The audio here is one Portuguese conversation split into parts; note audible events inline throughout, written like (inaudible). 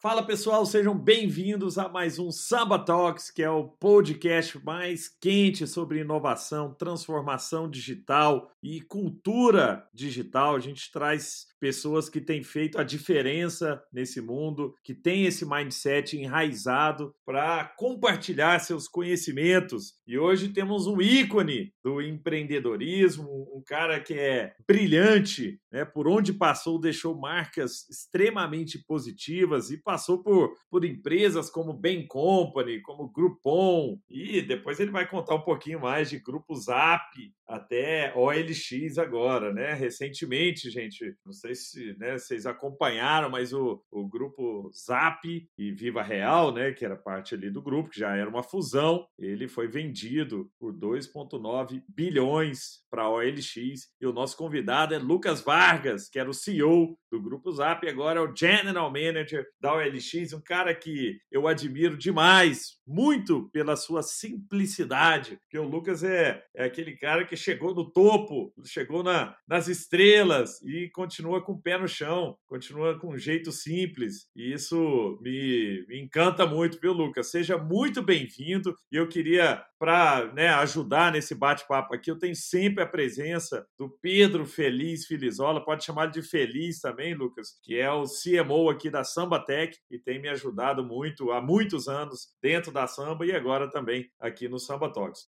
Fala pessoal, sejam bem-vindos a mais um Samba Talks, que é o podcast mais quente sobre inovação, transformação digital e cultura digital. A gente traz pessoas que têm feito a diferença nesse mundo, que têm esse mindset enraizado para compartilhar seus conhecimentos. E hoje temos um ícone do empreendedorismo, um cara que é brilhante, né? Por onde passou, deixou marcas extremamente positivas e passou por, por empresas como Bain Company, como Groupon, e depois ele vai contar um pouquinho mais de Grupo Zap, até OLX agora, né? Recentemente, gente, não sei se né, vocês acompanharam, mas o, o grupo Zap e Viva Real, né, que era parte ali do grupo, que já era uma fusão, ele foi vendido por 2,9 bilhões para a OLX. E o nosso convidado é Lucas Vargas, que era o CEO do Grupo Zap, e agora é o General Manager da OLX, um cara que eu admiro demais, muito pela sua simplicidade, porque o Lucas é, é aquele cara que chegou no topo, chegou na, nas estrelas e continua com o pé no chão, continua com um jeito simples, e isso me, me encanta muito, viu, Lucas? Seja muito bem-vindo, e eu queria, para né, ajudar nesse bate-papo aqui, eu tenho sempre a presença do Pedro Feliz Filizola, pode chamar de Feliz também, Lucas, que é o CMO aqui da Samba Tech e tem me ajudado muito há muitos anos dentro da samba e agora também aqui no Samba Talks.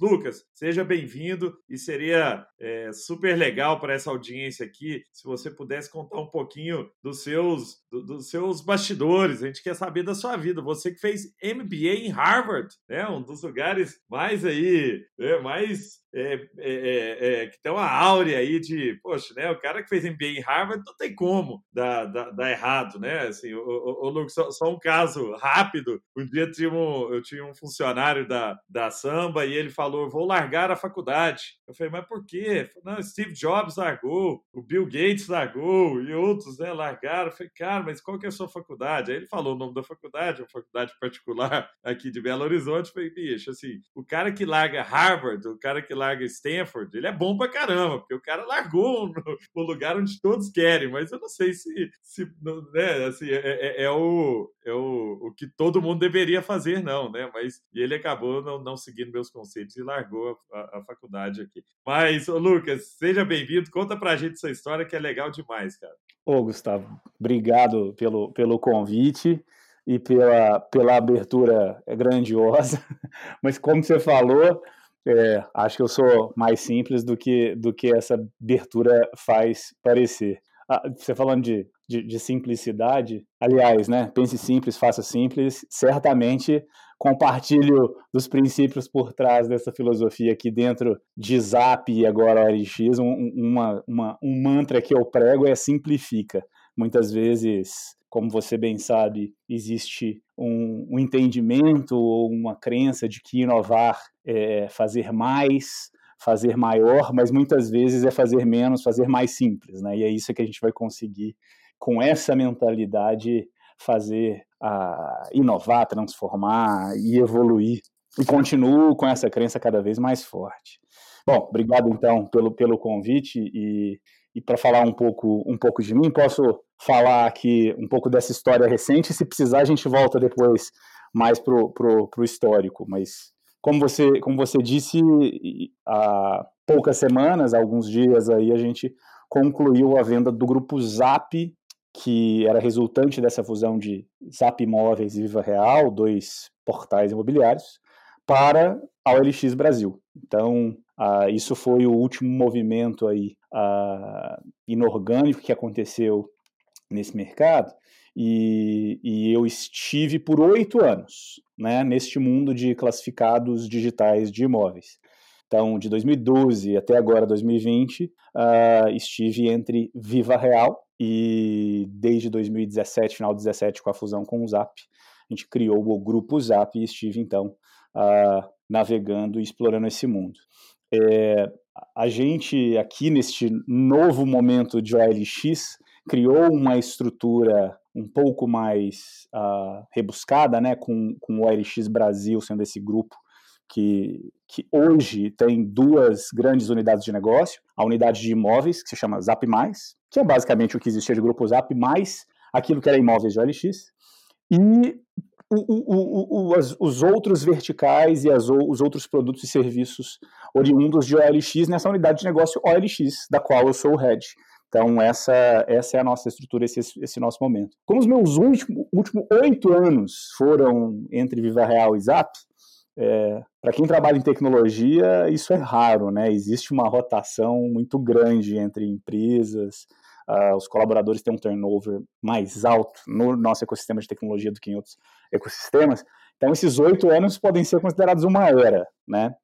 Lucas, seja bem-vindo e seria é, super legal para essa audiência aqui se você pudesse contar um pouquinho dos seus, do, dos seus bastidores. A gente quer saber da sua vida. Você que fez MBA em Harvard, né? Um dos lugares mais aí, né? mais é, é, é, é, que tem uma áurea aí de, poxa, né? O cara que fez MBA em Harvard não tem como dar, dar, dar errado, né? Assim, o, Lucas, só, só, um caso rápido. Um dia tinha um, eu tinha um funcionário da, da samba e ele falou: vou largar a faculdade. Eu falei, mas por quê? Não, Steve Jobs largou, o Bill Gates largou e outros, né, largaram. Eu falei, cara, mas qual que é a sua faculdade? Aí ele falou o nome da faculdade, uma faculdade particular (laughs) aqui de Belo Horizonte. Eu falei, bicho, assim, o cara que larga Harvard, o cara que larga Stanford, ele é bom pra caramba, porque o cara largou no lugar onde todos querem, mas eu não sei se, se né, assim, é, é, é, o, é o, o que todo mundo deveria fazer, não, né? Mas e ele acabou não, não seguindo meus conceitos e largou a, a faculdade aqui. Mas, ô Lucas, seja bem-vindo, conta pra gente essa história que é legal demais, cara. Ô, Gustavo, obrigado pelo, pelo convite e pela, pela abertura grandiosa. (laughs) Mas como você falou, é, acho que eu sou mais simples do que, do que essa abertura faz parecer. Ah, você falando de, de, de, simplicidade, aliás, né? Pense simples, faça simples. Certamente compartilho dos princípios por trás dessa filosofia aqui dentro de Zap e agora ORX. Um, uma, uma, um mantra que eu prego é simplifica. Muitas vezes como você bem sabe, existe um, um entendimento ou uma crença de que inovar é fazer mais, fazer maior, mas muitas vezes é fazer menos, fazer mais simples, né? E é isso que a gente vai conseguir com essa mentalidade fazer a inovar, transformar e evoluir. E continuo com essa crença cada vez mais forte. Bom, obrigado então pelo, pelo convite e, e para falar um pouco, um pouco de mim, posso falar aqui um pouco dessa história recente. Se precisar, a gente volta depois mais pro, pro, pro histórico. Mas como você, como você disse, há poucas semanas, alguns dias aí, a gente concluiu a venda do grupo Zap, que era resultante dessa fusão de Zap Imóveis e Viva Real, dois portais imobiliários, para a OLX Brasil. Então, uh, isso foi o último movimento aí uh, inorgânico que aconteceu nesse mercado e, e eu estive por oito anos né, neste mundo de classificados digitais de imóveis. Então, de 2012 até agora 2020, uh, estive entre Viva Real e desde 2017, final de 2017, com a fusão com o Zap, a gente criou o grupo Zap e estive então navegando e explorando esse mundo. É, a gente aqui neste novo momento de OLX criou uma estrutura um pouco mais rebuscada, né, com, com o OLX Brasil sendo esse grupo que, que hoje tem duas grandes unidades de negócio, a unidade de imóveis, que se chama Zap+, que é basicamente o que existia de grupo Zap, mais aquilo que era imóveis de OLX, e o, o, as, os outros verticais e as, os outros produtos e serviços oriundos de OLX nessa unidade de negócio OLX, da qual eu sou o head. Então, essa, essa é a nossa estrutura, esse, esse nosso momento. Como os meus últimos último oito anos foram entre Viva Real e Zap, é, para quem trabalha em tecnologia, isso é raro, né? Existe uma rotação muito grande entre empresas, uh, os colaboradores têm um turnover mais alto no nosso ecossistema de tecnologia do que em outros ecossistemas. Então, esses oito anos podem ser considerados uma era, né?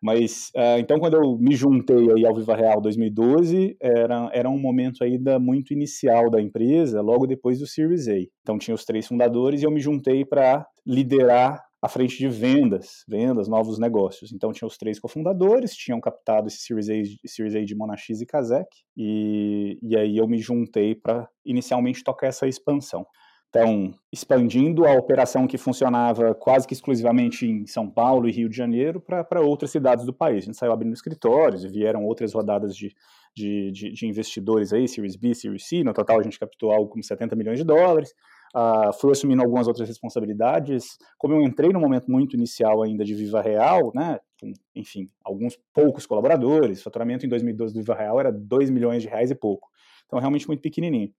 Mas, uh, então, quando eu me juntei aí ao Viva Real 2012, era, era um momento ainda muito inicial da empresa, logo depois do Series A. Então, tinha os três fundadores e eu me juntei para liderar à frente de vendas, vendas, novos negócios. Então tinha os três cofundadores, tinham captado esse Series A, Series A de Monax e Kazek, e, e aí eu me juntei para inicialmente tocar essa expansão. Então, expandindo a operação que funcionava quase que exclusivamente em São Paulo e Rio de Janeiro para outras cidades do país. A gente saiu abrindo escritórios e vieram outras rodadas de, de, de, de investidores aí, Series B, Series C. No total, a gente captou algo como 70 milhões de dólares. Uh, fui assumindo algumas outras responsabilidades. Como eu entrei no momento muito inicial ainda de Viva Real, né, com, enfim, alguns poucos colaboradores, faturamento em 2012 do Viva Real era 2 milhões de reais e pouco. Então, realmente muito pequenininho.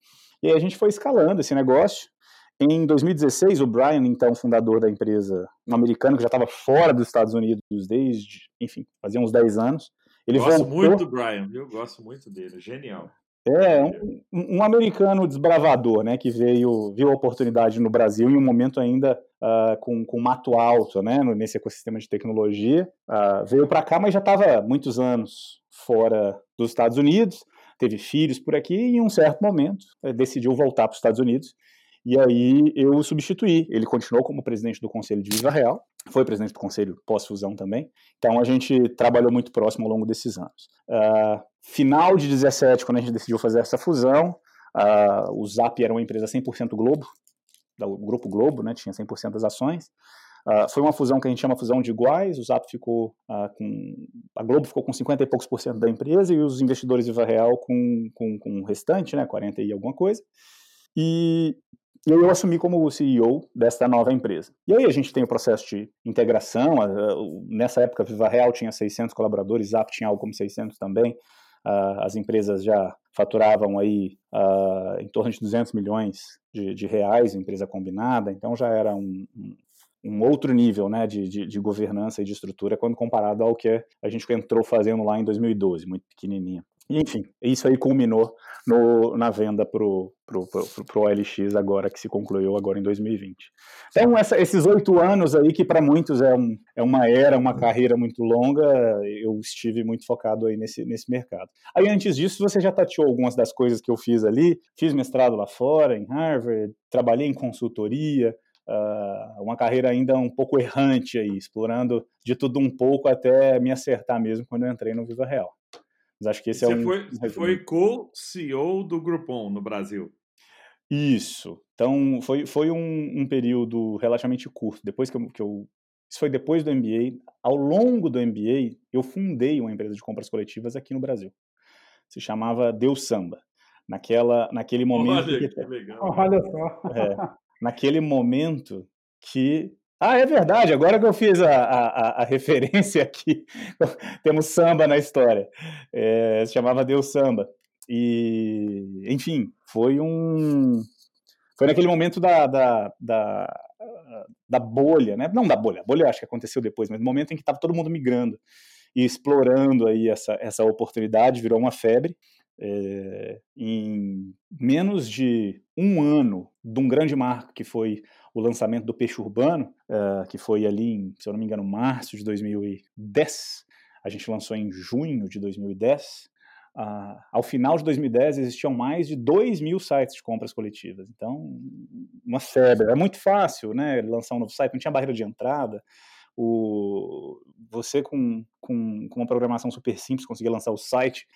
E aí a gente foi escalando esse negócio. Em 2016, o Brian, então fundador da empresa, um americano que já estava fora dos Estados Unidos desde, enfim, fazia uns 10 anos. Ele Gosto voltou... muito do Brian, eu gosto muito dele, genial. É, um, um, americano desbravador, né, que veio, viu a oportunidade no Brasil em um momento ainda uh, com, com mato alto, né, nesse ecossistema de tecnologia. Uh, veio para cá, mas já estava muitos anos fora dos Estados Unidos, teve filhos por aqui e em um certo momento uh, decidiu voltar para os Estados Unidos. E aí eu o substituí. Ele continuou como presidente do Conselho de Viva Real, foi presidente do Conselho pós-fusão também. Então a gente trabalhou muito próximo ao longo desses anos. Uh, final de 17, quando a gente decidiu fazer essa fusão, uh, o Zap era uma empresa 100% Globo, do Grupo Globo, né, tinha 100% das ações. Uh, foi uma fusão que a gente chama fusão de iguais, o Zap ficou uh, com... a Globo ficou com 50 e poucos por cento da empresa e os investidores Viva Real com, com, com o restante, né, 40 e alguma coisa. E e eu assumi como CEO desta nova empresa. E aí a gente tem o processo de integração. Nessa época, Viva Real tinha 600 colaboradores, Zap tinha algo como 600 também. As empresas já faturavam aí em torno de 200 milhões de, de, reais, empresa combinada, então já era um, um, um outro nível né, de, de, de, governança e de estrutura quando comparado ao que a gente entrou fazendo lá em 2012, muito pequenininha. Enfim, isso aí culminou no, na venda para o OLX agora, que se concluiu agora em 2020. Então, essa, esses oito anos aí, que para muitos é, um, é uma era, uma carreira muito longa, eu estive muito focado aí nesse, nesse mercado. Aí, antes disso, você já tateou algumas das coisas que eu fiz ali, fiz mestrado lá fora, em Harvard, trabalhei em consultoria, Uh, uma carreira ainda um pouco errante aí, explorando de tudo um pouco até me acertar mesmo quando eu entrei no Viva Real. Mas acho que esse é Você é um. Foi, foi co-CEO do Groupon no Brasil. Isso. Então, foi, foi um, um período relativamente curto. Depois que eu, que eu. Isso foi depois do MBA. Ao longo do MBA, eu fundei uma empresa de compras coletivas aqui no Brasil. Se chamava Deus Samba. Naquela, naquele (laughs) momento. Olha, que, que legal. Olha só. É, naquele momento que ah, é verdade. Agora que eu fiz a, a, a referência aqui, (laughs) temos samba na história. É, se chamava Deus Samba. E, enfim, foi um. Foi naquele momento da, da, da, da bolha, né? Não da bolha, a bolha acho que aconteceu depois, mas no momento em que estava todo mundo migrando e explorando aí essa, essa oportunidade, virou uma febre. É, em menos de um ano de um grande marco que foi o lançamento do Peixe Urbano, uh, que foi ali, em, se eu não me engano, março de 2010. A gente lançou em junho de 2010. Uh, ao final de 2010 existiam mais de 2 mil sites de compras coletivas. Então, uma febre. É muito fácil, né? Lançar um novo site, não tinha barreira de entrada. O, você com, com, com uma programação super simples conseguia lançar o site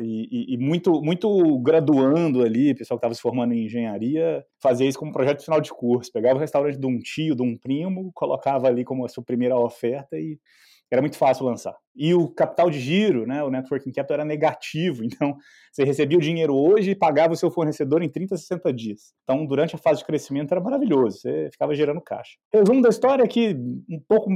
e, e, muito, muito graduando ali, pessoal que estava se formando em engenharia, fazia isso como projeto final de curso. Pegava o restaurante de um tio, de um primo, colocava ali como a sua primeira oferta e era muito fácil lançar. E o capital de giro, né, o networking capital era negativo, (laughs) então você recebia o dinheiro hoje e pagava o seu fornecedor em 30, 60 dias. Então, durante a fase de crescimento era maravilhoso, você ficava gerando caixa. Resumo da história é que um pouco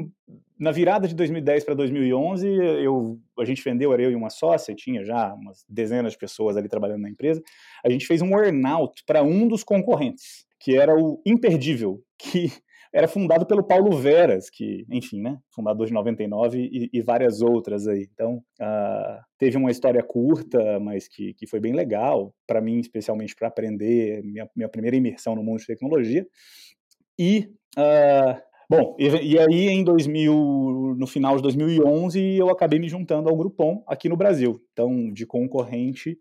na virada de 2010 para 2011, eu, a gente vendeu, era eu e uma sócia, tinha já umas dezenas de pessoas ali trabalhando na empresa, a gente fez um earnout para um dos concorrentes, que era o Imperdível, que (laughs) era fundado pelo Paulo Veras, que, enfim, né, fundador de 99 e, e várias outras aí. Então, uh, teve uma história curta, mas que, que foi bem legal, para mim, especialmente para aprender, minha, minha primeira imersão no mundo de tecnologia. E, uh, bom, e, e, aí em 2000, no final de 2011, eu acabei me juntando ao Groupon aqui no Brasil. Então, de concorrente,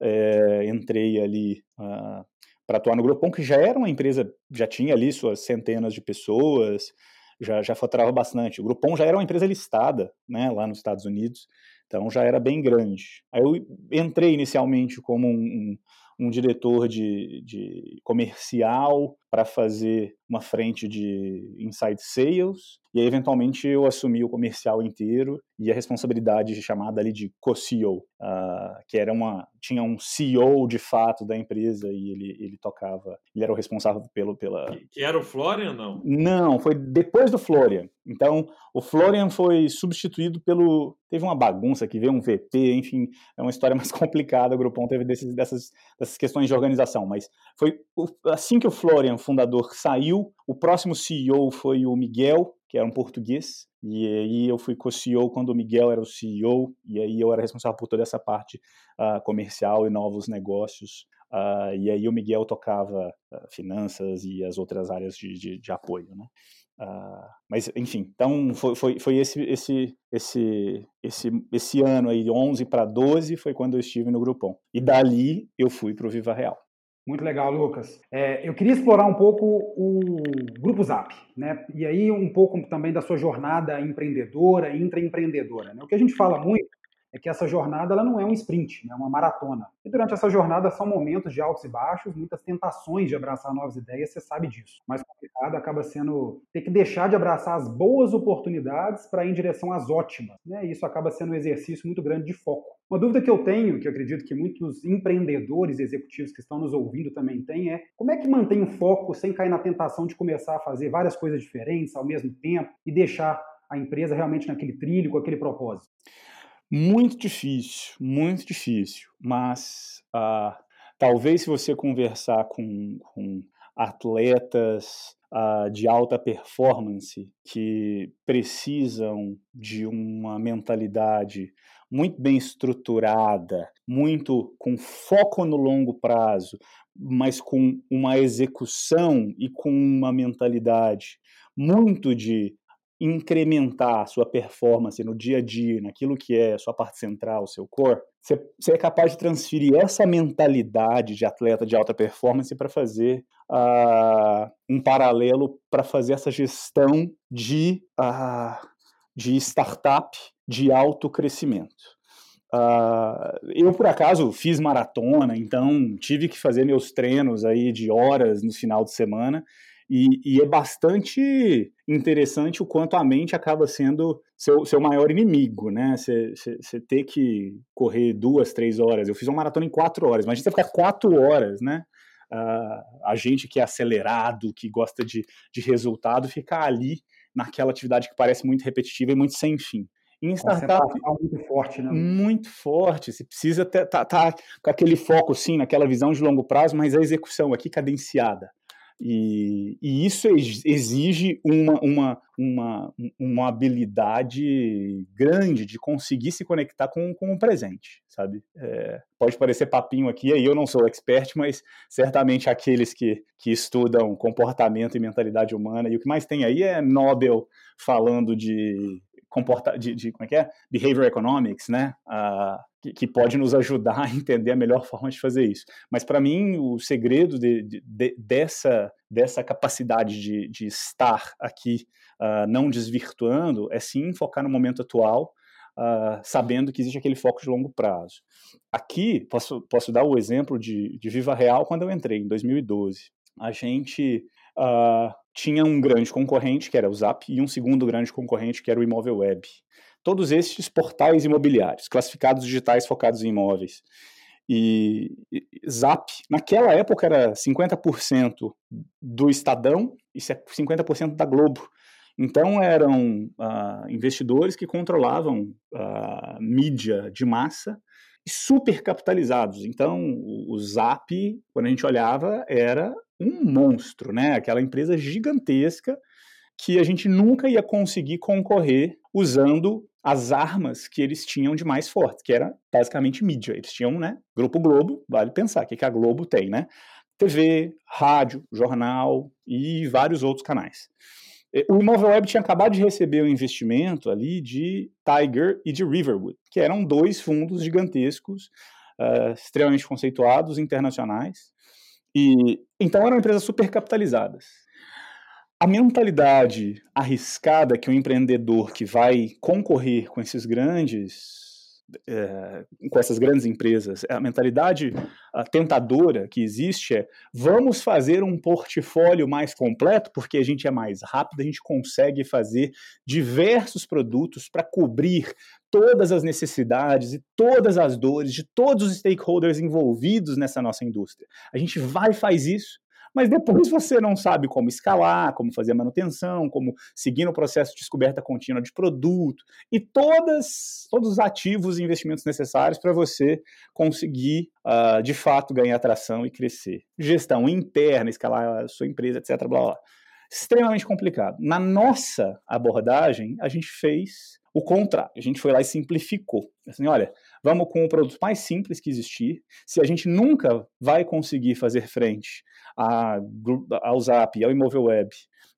é, entrei ali uh, para atuar no Groupon, que já era uma empresa, já tinha ali suas centenas de pessoas, já, já faturava bastante. O Groupon já era uma empresa listada, né, lá nos Estados Unidos, então já era bem grande. Aí eu entrei inicialmente como um, um, um diretor de, de comercial para fazer uma frente de inside sales, e aí, eventualmente, eu assumi o comercial inteiro e a responsabilidade chamada ali de co-CEO, uh, que era uma, tinha um CEO de fato da empresa e ele, ele tocava, ele era o responsável pelo, pela... Que era o Florian, não? Não, foi depois do Florian. Então, o Florian foi substituído pelo, teve uma bagunça que veio um VP, enfim, é uma história (laughs) mais complicada, o Grupão teve desses, dessas, dessas questões de organização, mas foi assim que o Florian, fundador, saiu, o próximo CEO foi o Miguel, que era um português, e aí eu fui co-CEO quando o Miguel era o CEO, e aí eu era responsável por toda essa parte uh, comercial e novos negócios, uh, e aí o Miguel tocava uh, finanças e as outras áreas de, de, de apoio, né? mas enfim, então foi, foi, foi esse, esse, esse, esse, esse ano aí, 11 para 12, foi quando eu estive no Grupom. E dali eu fui para o Viva Real. Muito legal, Lucas. É, eu queria explorar um pouco o Grupo Zap, né? E aí um pouco também da sua jornada empreendedora, intraempreendedora. Né? O que a gente fala muito é que essa jornada ela não é um sprint, é uma maratona. E durante essa jornada são momentos de altos e baixos, muitas tentações de abraçar novas ideias, você sabe disso. Mais complicado acaba sendo ter que deixar de abraçar as boas oportunidades para ir em direção às ótimas. Né? E isso acaba sendo um exercício muito grande de foco. Uma dúvida que eu tenho, que eu acredito que muitos empreendedores executivos que estão nos ouvindo também têm, é como é que mantém o foco sem cair na tentação de começar a fazer várias coisas diferentes ao mesmo tempo e deixar a empresa realmente naquele trilho, com aquele propósito? Muito difícil, muito difícil. Mas uh, talvez se você conversar com, com atletas uh, de alta performance que precisam de uma mentalidade muito bem estruturada, muito com foco no longo prazo, mas com uma execução e com uma mentalidade muito de incrementar a sua performance no dia a dia, naquilo que é a sua parte central, o seu core, você, é capaz de transferir essa mentalidade de atleta de alta performance para fazer uh, um paralelo para fazer essa gestão de, uh, de startup de alto crescimento. Uh, eu, por acaso, fiz maratona, então tive que fazer meus treinos aí de horas no final de semana e, e, é bastante interessante o quanto a mente acaba sendo seu, seu maior inimigo, né? Você ter que correr duas, três horas. Eu fiz uma maratona em quatro horas, mas a gente vai ficar quatro horas, né? Uh, a gente que é acelerado, que gosta de, de resultado, ficar ali naquela atividade que parece muito repetitiva e muito sem fim. Em startup. muito forte, né? Muito forte. Você precisa estar tá, tá com aquele foco, sim, naquela visão de longo prazo, mas a execução aqui cadenciada. E, e, isso exige uma, uma, uma, uma habilidade grande de conseguir se conectar com, com o presente, sabe? É, pode parecer papinho aqui, aí eu não sou expert, mas certamente aqueles que, que estudam comportamento e mentalidade humana, e o que mais tem aí é Nobel falando de comporta de, de, como é que é? Behavior Economics, né? Que, que, pode nos ajudar a entender a melhor forma de fazer isso. Mas para mim, o segredo de, de, de, dessa, dessa capacidade de, de estar aqui, uh, não desvirtuando, é sim focar no momento atual, uh, sabendo que existe aquele foco de longo prazo. Aqui, posso, posso dar o exemplo de, de Viva Real quando eu entrei, em 2012. A gente uh, tinha um grande concorrente, que era o Zap, e um segundo grande concorrente, que era o Imóvel Web. Todos esses portais imobiliários, classificados digitais focados em imóveis. E, Zap, naquela época, era 50% do Estadão e 50% da Globo. Então, eram uh, investidores que controlavam uh, mídia de massa e super capitalizados. Então, o, o Zap, quando a gente olhava, era um monstro, né? Aquela empresa gigantesca que a gente nunca ia conseguir concorrer usando as armas que eles tinham de mais forte, que era basicamente mídia. Eles tinham, né? Grupo Globo, vale pensar, o que, que a Globo tem, né? TV, rádio, jornal e vários outros canais. O Imóvel Web tinha acabado de receber um investimento ali de Tiger e de Riverwood, que eram dois fundos gigantescos, uh, extremamente conceituados, internacionais. E então eram empresas super capitalizadas. A mentalidade arriscada que o empreendedor que vai concorrer com esses grandes é, com essas grandes empresas, a mentalidade a tentadora que existe é vamos fazer um portfólio mais completo, porque a gente é mais rápido, a gente consegue fazer diversos produtos para cobrir todas as necessidades e todas as dores de todos os stakeholders envolvidos nessa nossa indústria. A gente vai e faz isso mas depois você não sabe como escalar, como fazer manutenção, como seguir no processo de descoberta contínua de produto e todas, todos os ativos e investimentos necessários para você conseguir, uh, de fato, ganhar atração e crescer. Gestão interna, escalar a sua empresa, etc. Blá, blá. Extremamente complicado. Na nossa abordagem, a gente fez o contrário. A gente foi lá e simplificou. Assim, olha, vamos com o produto mais simples que existir. Se a gente nunca vai conseguir fazer frente a, ao Zap, ao Imóvel Web,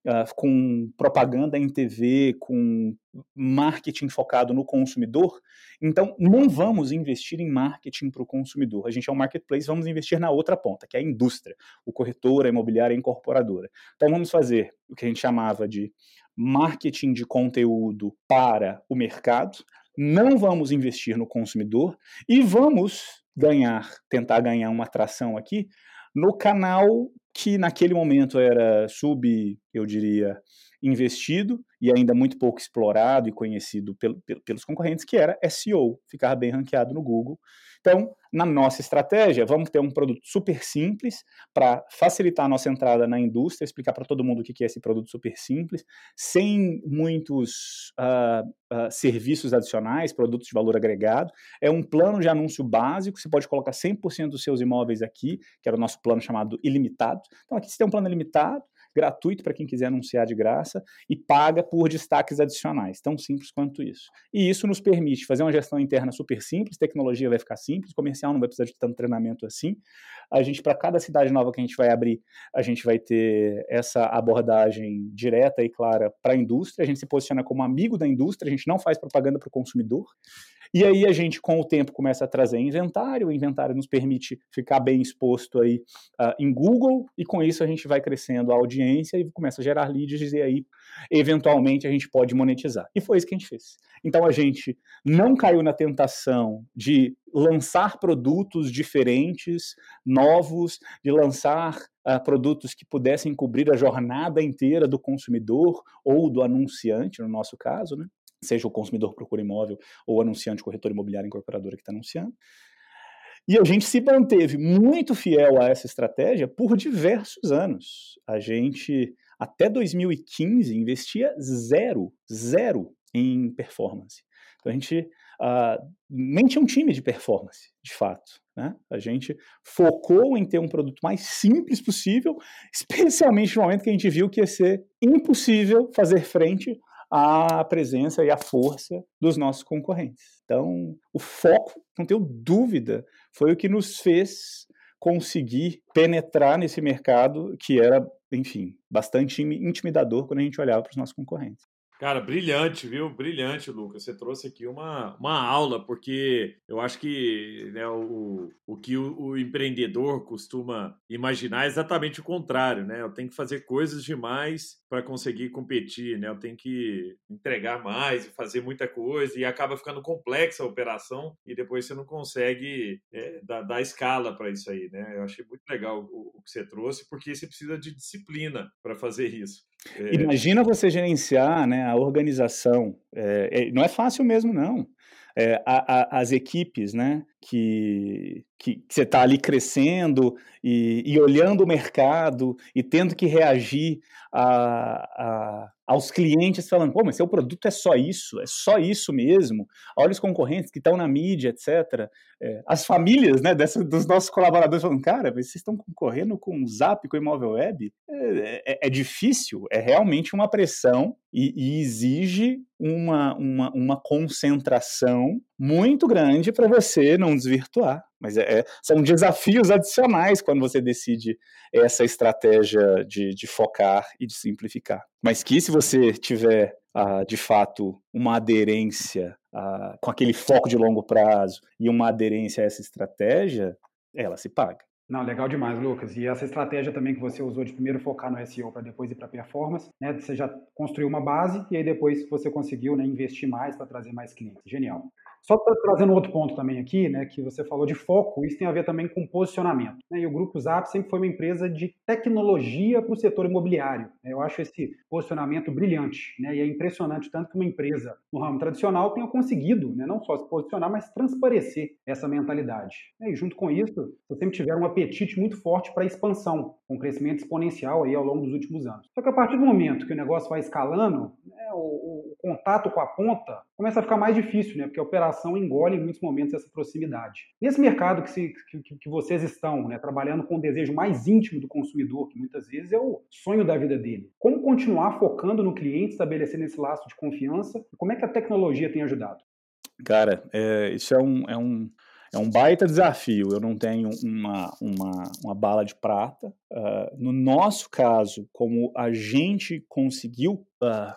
uh, com propaganda em TV, com marketing focado no consumidor, então não vamos investir em marketing para o consumidor. A gente é um marketplace, vamos investir na outra ponta, que é a indústria, o corretor, a imobiliária, a incorporadora. Então vamos fazer o que a gente chamava de marketing de conteúdo para o mercado, não vamos investir no consumidor e vamos ganhar, tentar ganhar uma atração aqui no canal que naquele momento era sub, eu diria, investido e ainda muito pouco explorado e conhecido pel, pel, pelos concorrentes, que era SEO, ficar bem ranqueado no Google. Então, na nossa estratégia, vamos ter um produto super simples para facilitar a nossa entrada na indústria, explicar para todo mundo o que é esse produto super simples, sem muitos uh, uh, serviços adicionais, produtos de valor agregado. É um plano de anúncio básico, você pode colocar 100% dos seus imóveis aqui, que era o nosso plano chamado ilimitado. Então, aqui você tem um plano ilimitado, gratuito para quem quiser anunciar de graça e paga por destaques adicionais, tão simples quanto isso. E isso nos permite fazer uma gestão interna super simples, tecnologia vai ficar simples, comercial não vai precisar de tanto treinamento assim. A gente, para cada cidade nova que a gente vai abrir, a gente vai ter essa abordagem direta e clara para a indústria, a gente se posiciona como amigo da indústria, a gente não faz propaganda para o consumidor. E aí a gente, com o tempo, começa a trazer inventário, o inventário nos permite ficar bem exposto aí uh, em Google, e com isso a gente vai crescendo a audiência e começa a gerar leads, e aí, eventualmente, a gente pode monetizar. E foi isso que a gente fez. Então a gente não caiu na tentação de lançar produtos diferentes, novos, de lançar uh, produtos que pudessem cobrir a jornada inteira do consumidor ou do anunciante, no nosso caso, né? Seja o consumidor procura imóvel ou anunciante, corretor imobiliário, incorporadora que está anunciando. E a gente se manteve muito fiel a essa estratégia por diversos anos. A gente, até 2015, investia zero, zero em performance. Então a gente uh, nem tinha um time de performance, de fato. Né? A gente focou em ter um produto mais simples possível, especialmente no momento que a gente viu que ia ser impossível fazer frente a presença e a força dos nossos concorrentes. Então, o foco, não tenho dúvida, foi o que nos fez conseguir penetrar nesse mercado que era, enfim, bastante intimidador quando a gente olhava para os nossos concorrentes. Cara, brilhante, viu? Brilhante, Lucas. Você trouxe aqui uma, uma aula, porque eu acho que né, o, o que o, o, empreendedor costuma imaginar é exatamente o contrário, né? Eu tenho que fazer coisas demais para conseguir competir, né? Eu tenho que entregar mais fazer muita coisa e acaba ficando complexa a operação e depois você não consegue é, dar, dar, escala para isso aí, né? Eu achei muito legal o, o que você trouxe, porque você precisa de disciplina para fazer isso. É... Imagina você gerenciar né, a organização. É, é, não é fácil mesmo, não. É, a, a, as equipes, né? Que, que, que você está ali crescendo e, e, olhando o mercado e tendo que reagir a, a, aos clientes falando, pô, mas seu produto é só isso, é só isso mesmo. Olha os concorrentes que estão na mídia, etc. É, as famílias né, dessa, dos nossos colaboradores falando, cara, vocês estão concorrendo com o Zap, com o Imóvel Web? É, é, é difícil, é realmente uma pressão e, e exige uma, uma, uma concentração muito grande para você não desvirtuar. Mas é, é, são desafios adicionais quando você decide essa estratégia de, de focar e de simplificar. Mas que se você tiver ah, de fato uma aderência ah, com aquele foco de longo prazo e uma aderência a essa estratégia, ela se paga. Não, legal demais, Lucas. E essa estratégia também que você usou de primeiro focar no SEO para depois ir para performance, né? Você já construiu uma base e aí depois você conseguiu né, investir mais para trazer mais clientes. Genial. Só trazendo outro ponto também aqui, né, que você falou de foco, isso tem a ver também com posicionamento. Né, e o Grupo Zap sempre foi uma empresa de tecnologia para o setor imobiliário. Né, eu acho esse posicionamento brilhante, né, e é impressionante tanto que uma empresa no ramo tradicional tenha conseguido, né, não só se posicionar, mas transparecer essa mentalidade. Né, e junto com isso, você sempre tiveram um apetite muito forte para expansão, com crescimento exponencial aí ao longo dos últimos anos. Só que a partir do momento que o negócio vai escalando, né, o, o contato com a ponta começa a ficar mais difícil, né, porque a operação população engole em muitos momentos essa proximidade. Nesse mercado que, se, que, que vocês estão, né, trabalhando com o desejo mais íntimo do consumidor, que muitas vezes é o sonho da vida dele, como continuar focando no cliente, estabelecendo esse laço de confiança? Como é que a tecnologia tem ajudado? Cara, é, isso é um, é, um, é um baita desafio. Eu não tenho uma, uma, uma bala de prata. Uh, no nosso caso, como a gente conseguiu, uh,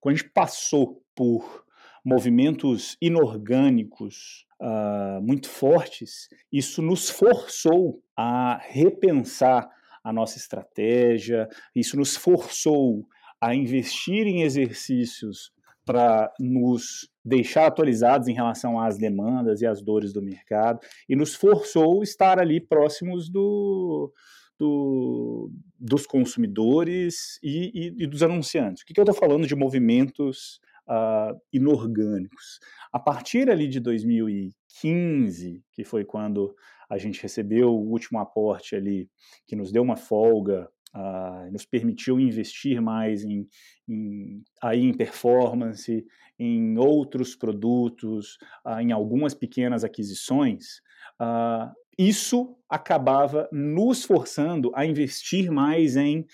quando a gente passou por movimentos inorgânicos uh, muito fortes, isso nos forçou a repensar a nossa estratégia, isso nos forçou a investir em exercícios para nos deixar atualizados em relação às demandas e às dores do mercado, e nos forçou estar ali próximos do, do, dos consumidores e, e, e, dos anunciantes. O que, que eu estou falando de movimentos uh, inorgânicos. A partir ali de 2015, que foi quando a gente recebeu o último aporte ali, que nos deu uma folga, uh, nos permitiu investir mais em, em, aí em performance, em outros produtos, uh, em algumas pequenas aquisições, uh, isso acabava nos forçando a investir mais em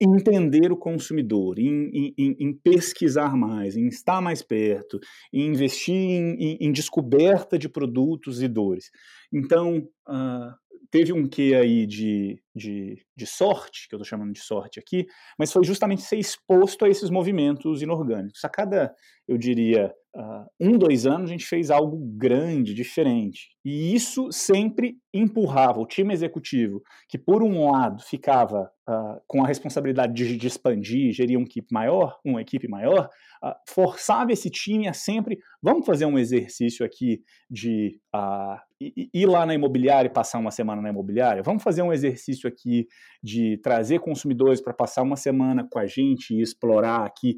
entender o consumidor, em, em, em, pesquisar mais, em estar mais perto, em investir em, em descoberta de produtos e dores. Então, uh, teve um quê aí de, de, de sorte, que eu estou chamando de sorte aqui, mas foi justamente ser exposto a esses movimentos inorgânicos. A cada, eu diria, uh, um, dois anos, a gente fez algo grande, diferente. E isso sempre empurrava o time executivo, que por um lado ficava uh, com a responsabilidade de, de, expandir, gerir uma equipe maior, uma equipe maior, uh, forçava esse time a sempre, vamos fazer um exercício aqui de ir lá na imobiliária e passar uma semana na imobiliária, vamos fazer um exercício aqui de trazer consumidores para passar uma semana com a gente e explorar aqui,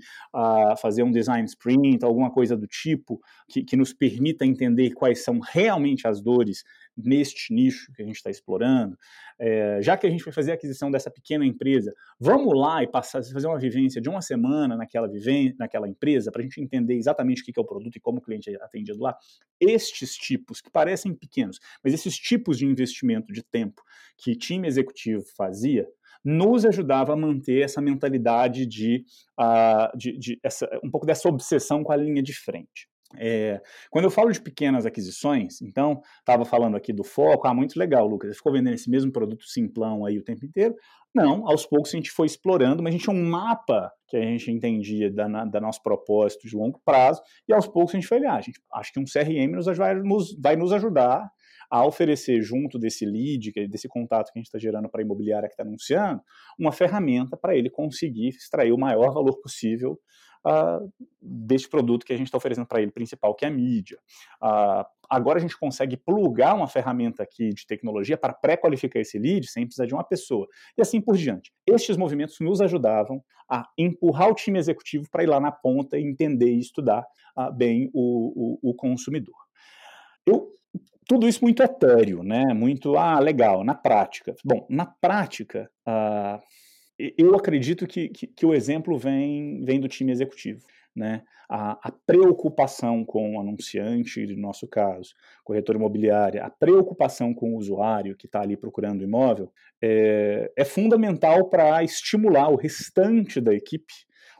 fazer um design sprint, alguma coisa do tipo, que, que nos permita entender quais são realmente as dores neste nicho que a gente está explorando, é, já que a gente vai fazer a aquisição dessa pequena empresa, vamos lá e passar, fazer uma vivência de uma semana naquela, vivência, naquela empresa para a gente entender exatamente o que é o produto e como o cliente é atendido lá. Estes tipos, que parecem pequenos, mas esses tipos de investimento de tempo que time executivo fazia, nos ajudava a manter essa mentalidade de, uh, de, de essa, um pouco dessa obsessão com a linha de frente. É, quando eu falo de pequenas aquisições, então, estava falando aqui do foco, ah, muito legal, Lucas, você ficou vendendo esse mesmo produto simplão aí o tempo inteiro. Não, aos poucos a gente foi explorando, mas a gente tinha um mapa que a gente entendia da, da nosso propósito de longo prazo, e aos poucos a gente foi olhar, a gente, acho que um CRM nos vai, nos, vai nos ajudar a oferecer junto desse lead, desse contato que a gente está gerando para a imobiliária que está anunciando, uma ferramenta para ele conseguir extrair o maior valor possível uh, deste produto que a gente está oferecendo para ele principal, que é a mídia. Uh, agora a gente consegue plugar uma ferramenta aqui de tecnologia para pré-qualificar esse lead sem precisar de uma pessoa. E assim por diante. Estes movimentos nos ajudavam a empurrar o time executivo para ir lá na ponta e entender e estudar uh, bem o, o, o consumidor. Eu tudo isso muito etéreo, né? Muito, ah, legal, na prática. Bom, na prática, uh, eu acredito que, que, que, o exemplo vem, vem do time executivo. Né? A, a, preocupação com o anunciante, no nosso caso, corretor imobiliário, a preocupação com o usuário que está ali procurando imóvel, é, é fundamental para estimular o restante da equipe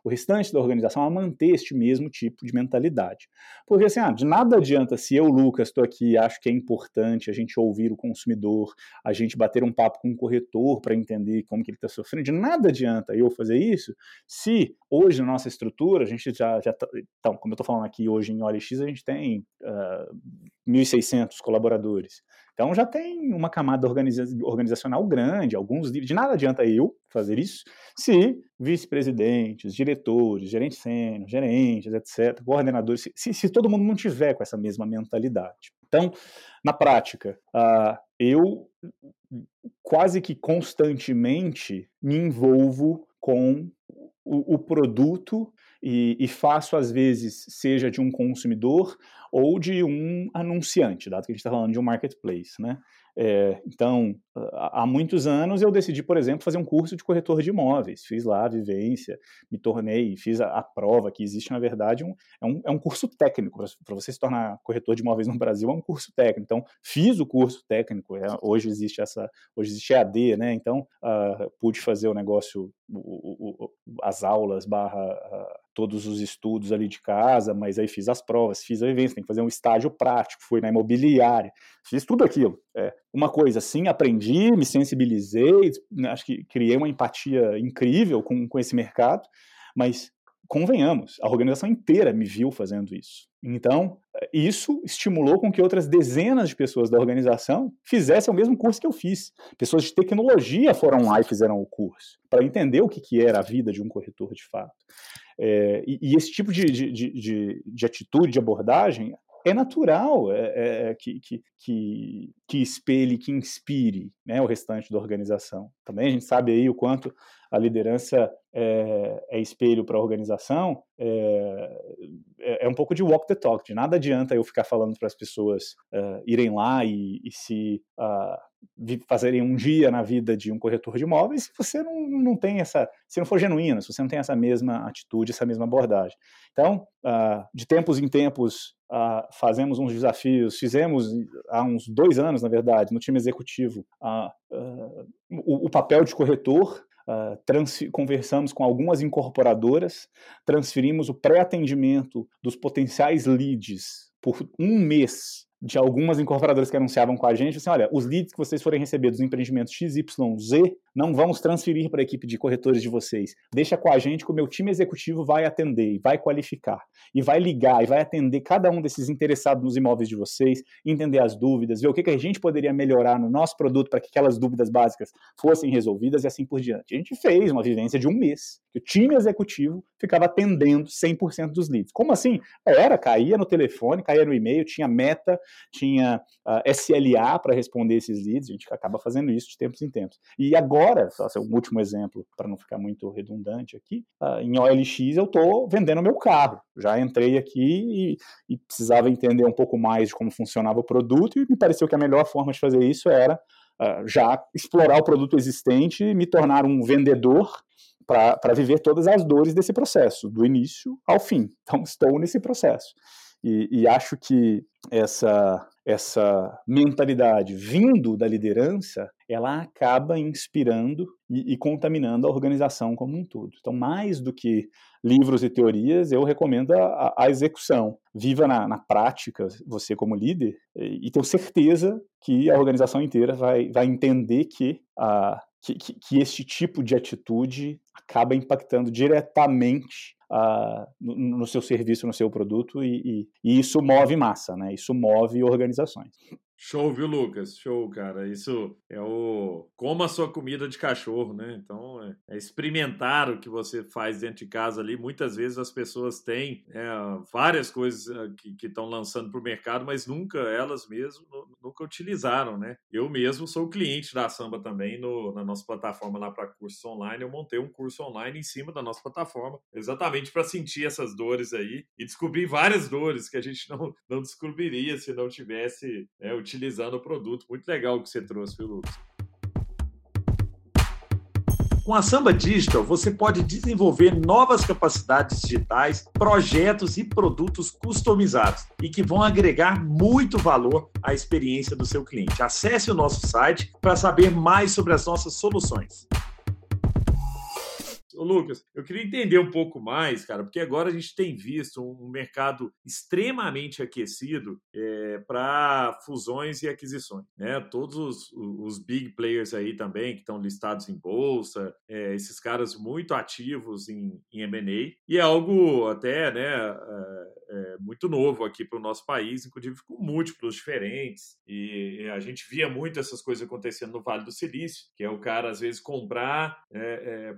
o restante da organização a manter este mesmo tipo de mentalidade. Porque assim, ah, de nada adianta se eu, Lucas, estou aqui e acho que é importante a gente ouvir o consumidor, a gente bater um papo com o corretor para entender como que ele está sofrendo, de nada adianta eu fazer isso se hoje na nossa estrutura a gente já, já tá, então, como eu estou falando aqui hoje em OLX, a gente tem uh, ah, 1.600 colaboradores. Então já tem uma camada organiza organizacional grande, alguns de nada adianta eu fazer isso se vice-presidentes, diretores, gerentes sênior, gerentes, etc., coordenadores, se, se, todo mundo não tiver com essa mesma mentalidade. Então, na prática, uh, eu quase que constantemente me envolvo com o, o produto e, e, faço, às vezes, seja de um consumidor ou de um anunciante, dado que a gente está falando de um marketplace, né? É, então, há muitos anos eu decidi, por exemplo, fazer um curso de corretor de imóveis. Fiz lá a vivência, me tornei, fiz a, a prova que existe, na verdade, um, é, um, é um curso técnico. Para você se tornar corretor de imóveis no Brasil, é um curso técnico. Então, fiz o curso técnico. É, hoje existe essa, hoje existe AD, né? Então, uh, pude fazer o negócio, o, o, o, as aulas barra uh, todos os estudos ali de casa, mas aí fiz as provas, fiz a vivência, tem que fazer um estágio prático, fui na imobiliária, fiz tudo aquilo. É, uma coisa assim, aprendi, me sensibilizei, né, acho que criei uma empatia incrível com, com esse mercado, mas convenhamos, a organização inteira me viu fazendo isso. Então, isso estimulou com que outras dezenas de pessoas da organização fizessem o mesmo curso que eu fiz. Pessoas de tecnologia foram lá e fizeram o curso, para entender o que, que era a vida de um corretor de fato. É, e, e, esse tipo de, de, de, de, atitude, de abordagem, é natural é, é, é, que, que, que, que espelhe, que inspire né, o restante da organização. Também a gente sabe aí o quanto a liderança é, é espelho para a organização, é, é, é, um pouco de walk the talk, de nada adianta eu ficar falando para as pessoas irem lá e, e se uh, fazerem um dia na vida de um corretor de imóveis se você não, não tem essa, se não for genuíno, se você não tem essa mesma atitude, essa mesma abordagem. Então, uh, de tempos em tempos, uh, fazemos uns desafios, fizemos há uns dois anos, na verdade, no time executivo, uh, o, o papel de corretor Uh, conversamos com algumas incorporadoras, transferimos o pré-atendimento dos potenciais leads por um mês de algumas incorporadoras que anunciavam com a gente, assim, olha, os leads que vocês forem receber dos empreendimentos XYZ, não vamos transferir para a equipe de corretores de vocês. Deixa com a gente que o meu time executivo vai atender, vai qualificar, e vai ligar, e vai atender cada um desses interessados nos imóveis de vocês, entender as dúvidas, ver o que, que a gente poderia melhorar no nosso produto para que aquelas dúvidas básicas fossem resolvidas e assim por diante. A gente fez uma vivência de um mês, que o time executivo ficava atendendo 100% dos leads. Como assim? Era, caía no telefone, caía no e-mail, tinha meta, tinha uh, ah, SLA para responder esses leads, a gente acaba fazendo isso de tempos em tempos. E agora, só ser um último exemplo, para não ficar muito redundante aqui, uh, em OLX eu estou vendendo meu carro. Já entrei aqui e, e precisava entender um pouco mais de como funcionava o produto e me pareceu que a melhor forma de fazer isso era Uh, já explorar o produto existente e me tornar um vendedor para viver todas as dores desse processo, do início ao fim. Então, estou nesse processo. E, e acho que essa essa mentalidade vindo da liderança, ela acaba inspirando e, e, contaminando a organização como um todo. Então, mais do que livros e teorias, eu recomendo a, a execução. Viva na, na, prática, você como líder, e, e tenho certeza que a organização inteira vai, vai entender que, a, que, que, este tipo de atitude acaba impactando diretamente uh, no, no, seu serviço, no seu produto, e, e, e, isso move massa, né? Isso move organizações. Show, viu, Lucas? Show, cara. Isso é o. Coma a sua comida de cachorro, né? Então, é, é experimentar o que você faz dentro de casa ali. Muitas vezes as pessoas têm é, várias coisas ah, que estão lançando para o mercado, mas nunca elas mesmas nunca utilizaram, né? Eu mesmo sou cliente da Samba também no, na nossa plataforma lá para cursos online. Eu montei um curso online em cima da nossa plataforma, exatamente para sentir essas dores aí e descobrir várias dores que a gente (laughs) não, não descobriria se não tivesse né, utilizando o produto. Muito legal o que você trouxe, viu, Lucas? Com a Samba Digital, você pode desenvolver novas capacidades digitais, projetos e produtos customizados e que vão agregar muito valor à experiência do seu cliente. Acesse o nosso site para saber mais sobre as nossas soluções. Ô, Lucas, eu queria entender um pouco mais, cara, porque agora a gente tem visto um mercado extremamente aquecido é, para fusões e aquisições. Né? Todos os, os, big players aí também, que estão listados em bolsa, é, esses caras muito ativos em, em M&A, e é algo até né, é, muito novo aqui para o nosso país, inclusive com múltiplos diferentes, e a gente via muito essas coisas acontecendo no Vale do Silício, que é o cara, às vezes, comprar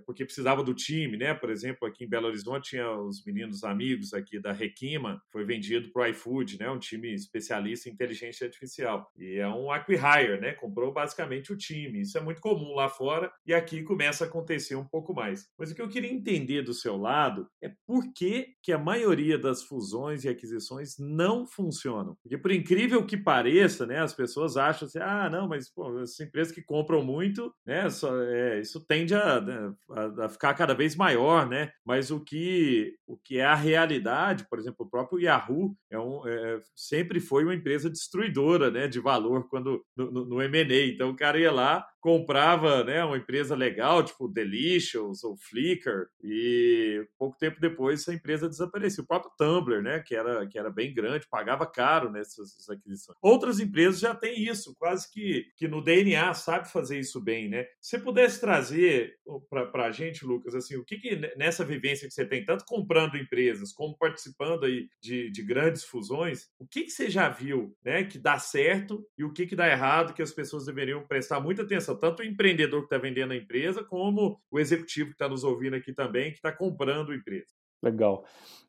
porque precisava do time, né? Por exemplo, aqui em Belo Horizonte tinha os meninos amigos aqui da Requima, foi vendido para o iFood, né? Um time especialista em inteligência artificial. E é um acquihire, né? Comprou basicamente o time. Isso é muito comum lá fora e aqui começa a acontecer um pouco mais. Mas o que eu queria entender do seu lado é por que, que a maioria das fusões e aquisições não funcionam. Porque por incrível que pareça, né? As pessoas acham assim, ah, não, mas pô, as empresas que compram muito, né? Só, é, isso tende a, né, a, a ficar cada vez maior, né? Mas o que, o que é a realidade, por exemplo, o próprio Yahoo é um, é, sempre foi uma empresa destruidora, né? De valor quando no, no, no M&A. Então o cara ia lá, comprava, né? Uma empresa legal, tipo Delicious ou Flickr, e pouco tempo depois essa empresa desapareceu. O próprio Tumblr, né? Que era, que era bem grande, pagava caro nessas aquisições. Outras empresas já têm isso, quase que, que no DNA sabe fazer isso bem, né? Se pudesse trazer para a gente, Lucas, assim, o que, que nessa vivência que você tem, tanto comprando empresas como participando aí de, de grandes fusões, o que, que você já viu né, que dá certo e o que, que dá errado, que as pessoas deveriam prestar muita atenção, tanto o empreendedor que está vendendo a empresa, como o executivo que está nos ouvindo aqui também, que está comprando a empresa. Legal.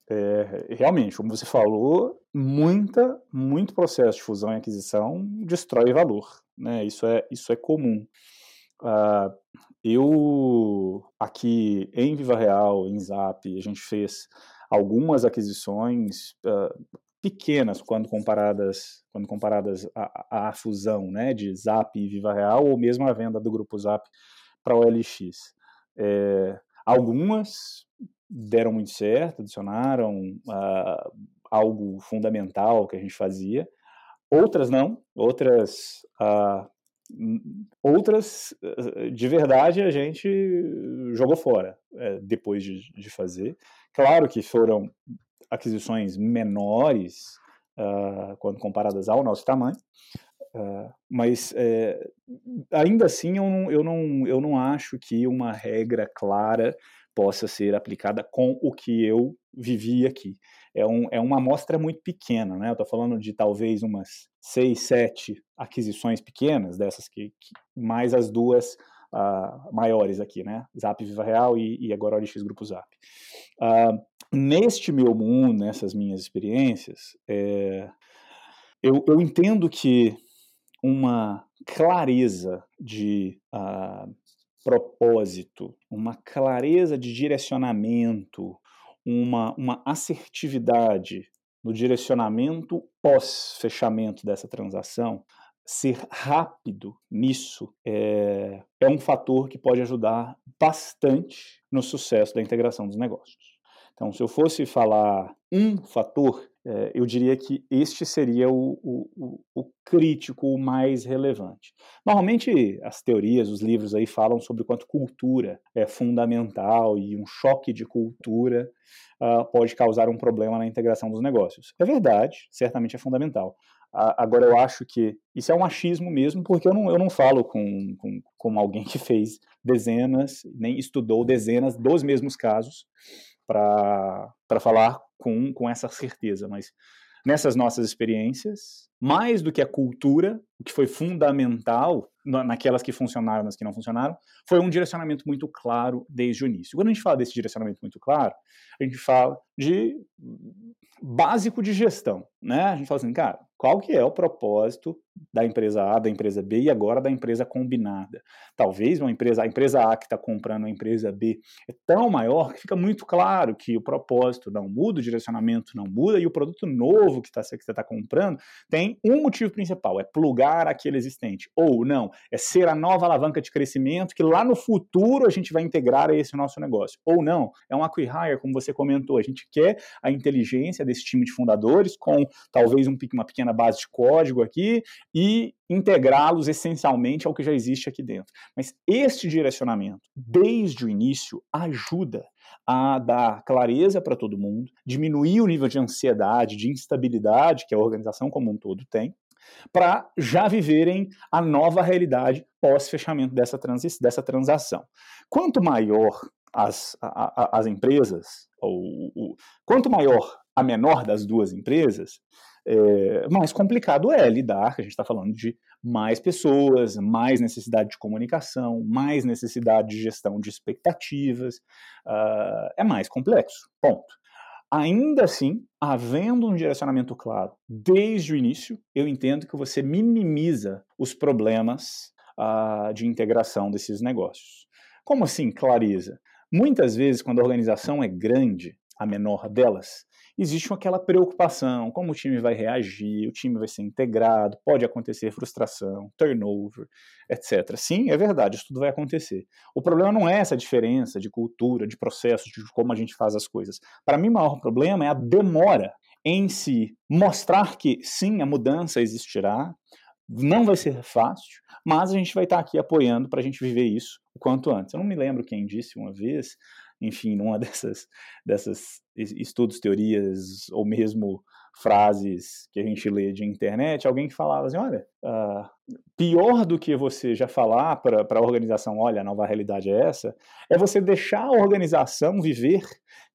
É, realmente, como você falou, muita, muito processo de fusão e aquisição destrói valor. Né? Isso, é, isso é comum. Uh, eu, aqui em Viva Real, em Zap, a gente fez algumas aquisições uh, pequenas quando comparadas, quando comparadas à, fusão né, de Zap e Viva Real, ou mesmo a venda do grupo Zap para o OLX. É, algumas deram muito certo, adicionaram uh, algo fundamental que a gente fazia, outras não, outras uh, Outras, eh, de verdade, a gente jogou fora é, depois de, de, fazer. Claro que foram aquisições menores uh, quando comparadas ao nosso tamanho, uh, mas é, ainda assim eu não, eu, não, eu não acho que uma regra clara possa ser aplicada com o que eu vivi aqui. É, um, é uma amostra muito pequena, né? Eu estou falando de talvez umas seis, sete aquisições pequenas, dessas que, que mais as duas uh, maiores aqui, né? Zap Viva Real e, e agora OLX Grupo Zap. Uh, neste meu mundo, nessas minhas experiências, é, eu, eu entendo que uma clareza de uh, propósito, uma clareza de direcionamento, uma, uma assertividade no direcionamento pós-fechamento dessa transação, ser rápido nisso é, é um fator que pode ajudar bastante no sucesso da integração dos negócios. Então, se eu fosse falar um fator, é, eu diria que este seria o, o, o, crítico, o mais relevante. Normalmente, as teorias, os livros aí falam sobre quanto cultura é fundamental e um choque de cultura uh, pode causar um problema na integração dos negócios. É verdade, certamente é fundamental. Agora, eu acho que isso é um achismo mesmo, porque eu não, eu não falo com, com, com alguém que fez dezenas, nem estudou dezenas dos mesmos casos para falar com, com essa certeza, mas nessas nossas experiências, mais do que a cultura, o que foi fundamental naquelas que funcionaram, nas que não funcionaram, foi um direcionamento muito claro desde o início. Quando a gente fala desse direcionamento muito claro, a gente fala de básico de gestão, né? A gente fala assim, cara, qual que é o propósito da empresa A, da empresa B e agora da empresa combinada? Talvez uma empresa, a empresa A que está comprando a empresa B é tão maior que fica muito claro que o propósito não muda, o direcionamento não muda e o produto novo que, tá, que você está comprando tem um motivo principal, é plugar aquele existente. Ou não, é ser a nova alavanca de crescimento que lá no futuro a gente vai integrar esse nosso negócio. Ou não, é um acquihire, como você comentou, a gente quer a inteligência desse time de fundadores com talvez um, uma pequena base de código aqui e integrá-los essencialmente ao que já existe aqui dentro. Mas este direcionamento, desde o início, ajuda a dar clareza para todo mundo, diminuir o nível de ansiedade, de instabilidade que a organização como um todo tem, para já viverem a nova realidade pós-fechamento dessa, dessa transação. Quanto maior as, a, a, as empresas, ou, quanto maior a menor das duas empresas, é, mais complicado é lidar, a gente está falando de mais pessoas, mais necessidade de comunicação, mais necessidade de gestão de expectativas, uh, é mais complexo, ponto. Ainda assim, havendo um direcionamento claro desde o início, eu entendo que você minimiza os problemas uh, de integração desses negócios. Como assim clareza? Muitas vezes, quando a organização é grande, a menor delas, existe aquela preocupação, como o time vai reagir, o time vai ser integrado, pode acontecer frustração, turnover, etc. Sim, é verdade, isso tudo vai acontecer. O problema não é essa diferença de cultura, de processo, de como a gente faz as coisas. Para mim, o maior problema é a demora em se mostrar que sim, a mudança existirá, não vai ser fácil, mas a gente vai estar aqui apoiando para a gente viver isso o quanto antes. Eu não me lembro quem disse uma vez, enfim, numa (laughs) dessas, dessas estudos, teorias ou mesmo frases que a gente lê de internet, alguém que falava assim, olha, uh, pior do que você já falar para a organização, olha, a nova realidade é essa, é você deixar a organização viver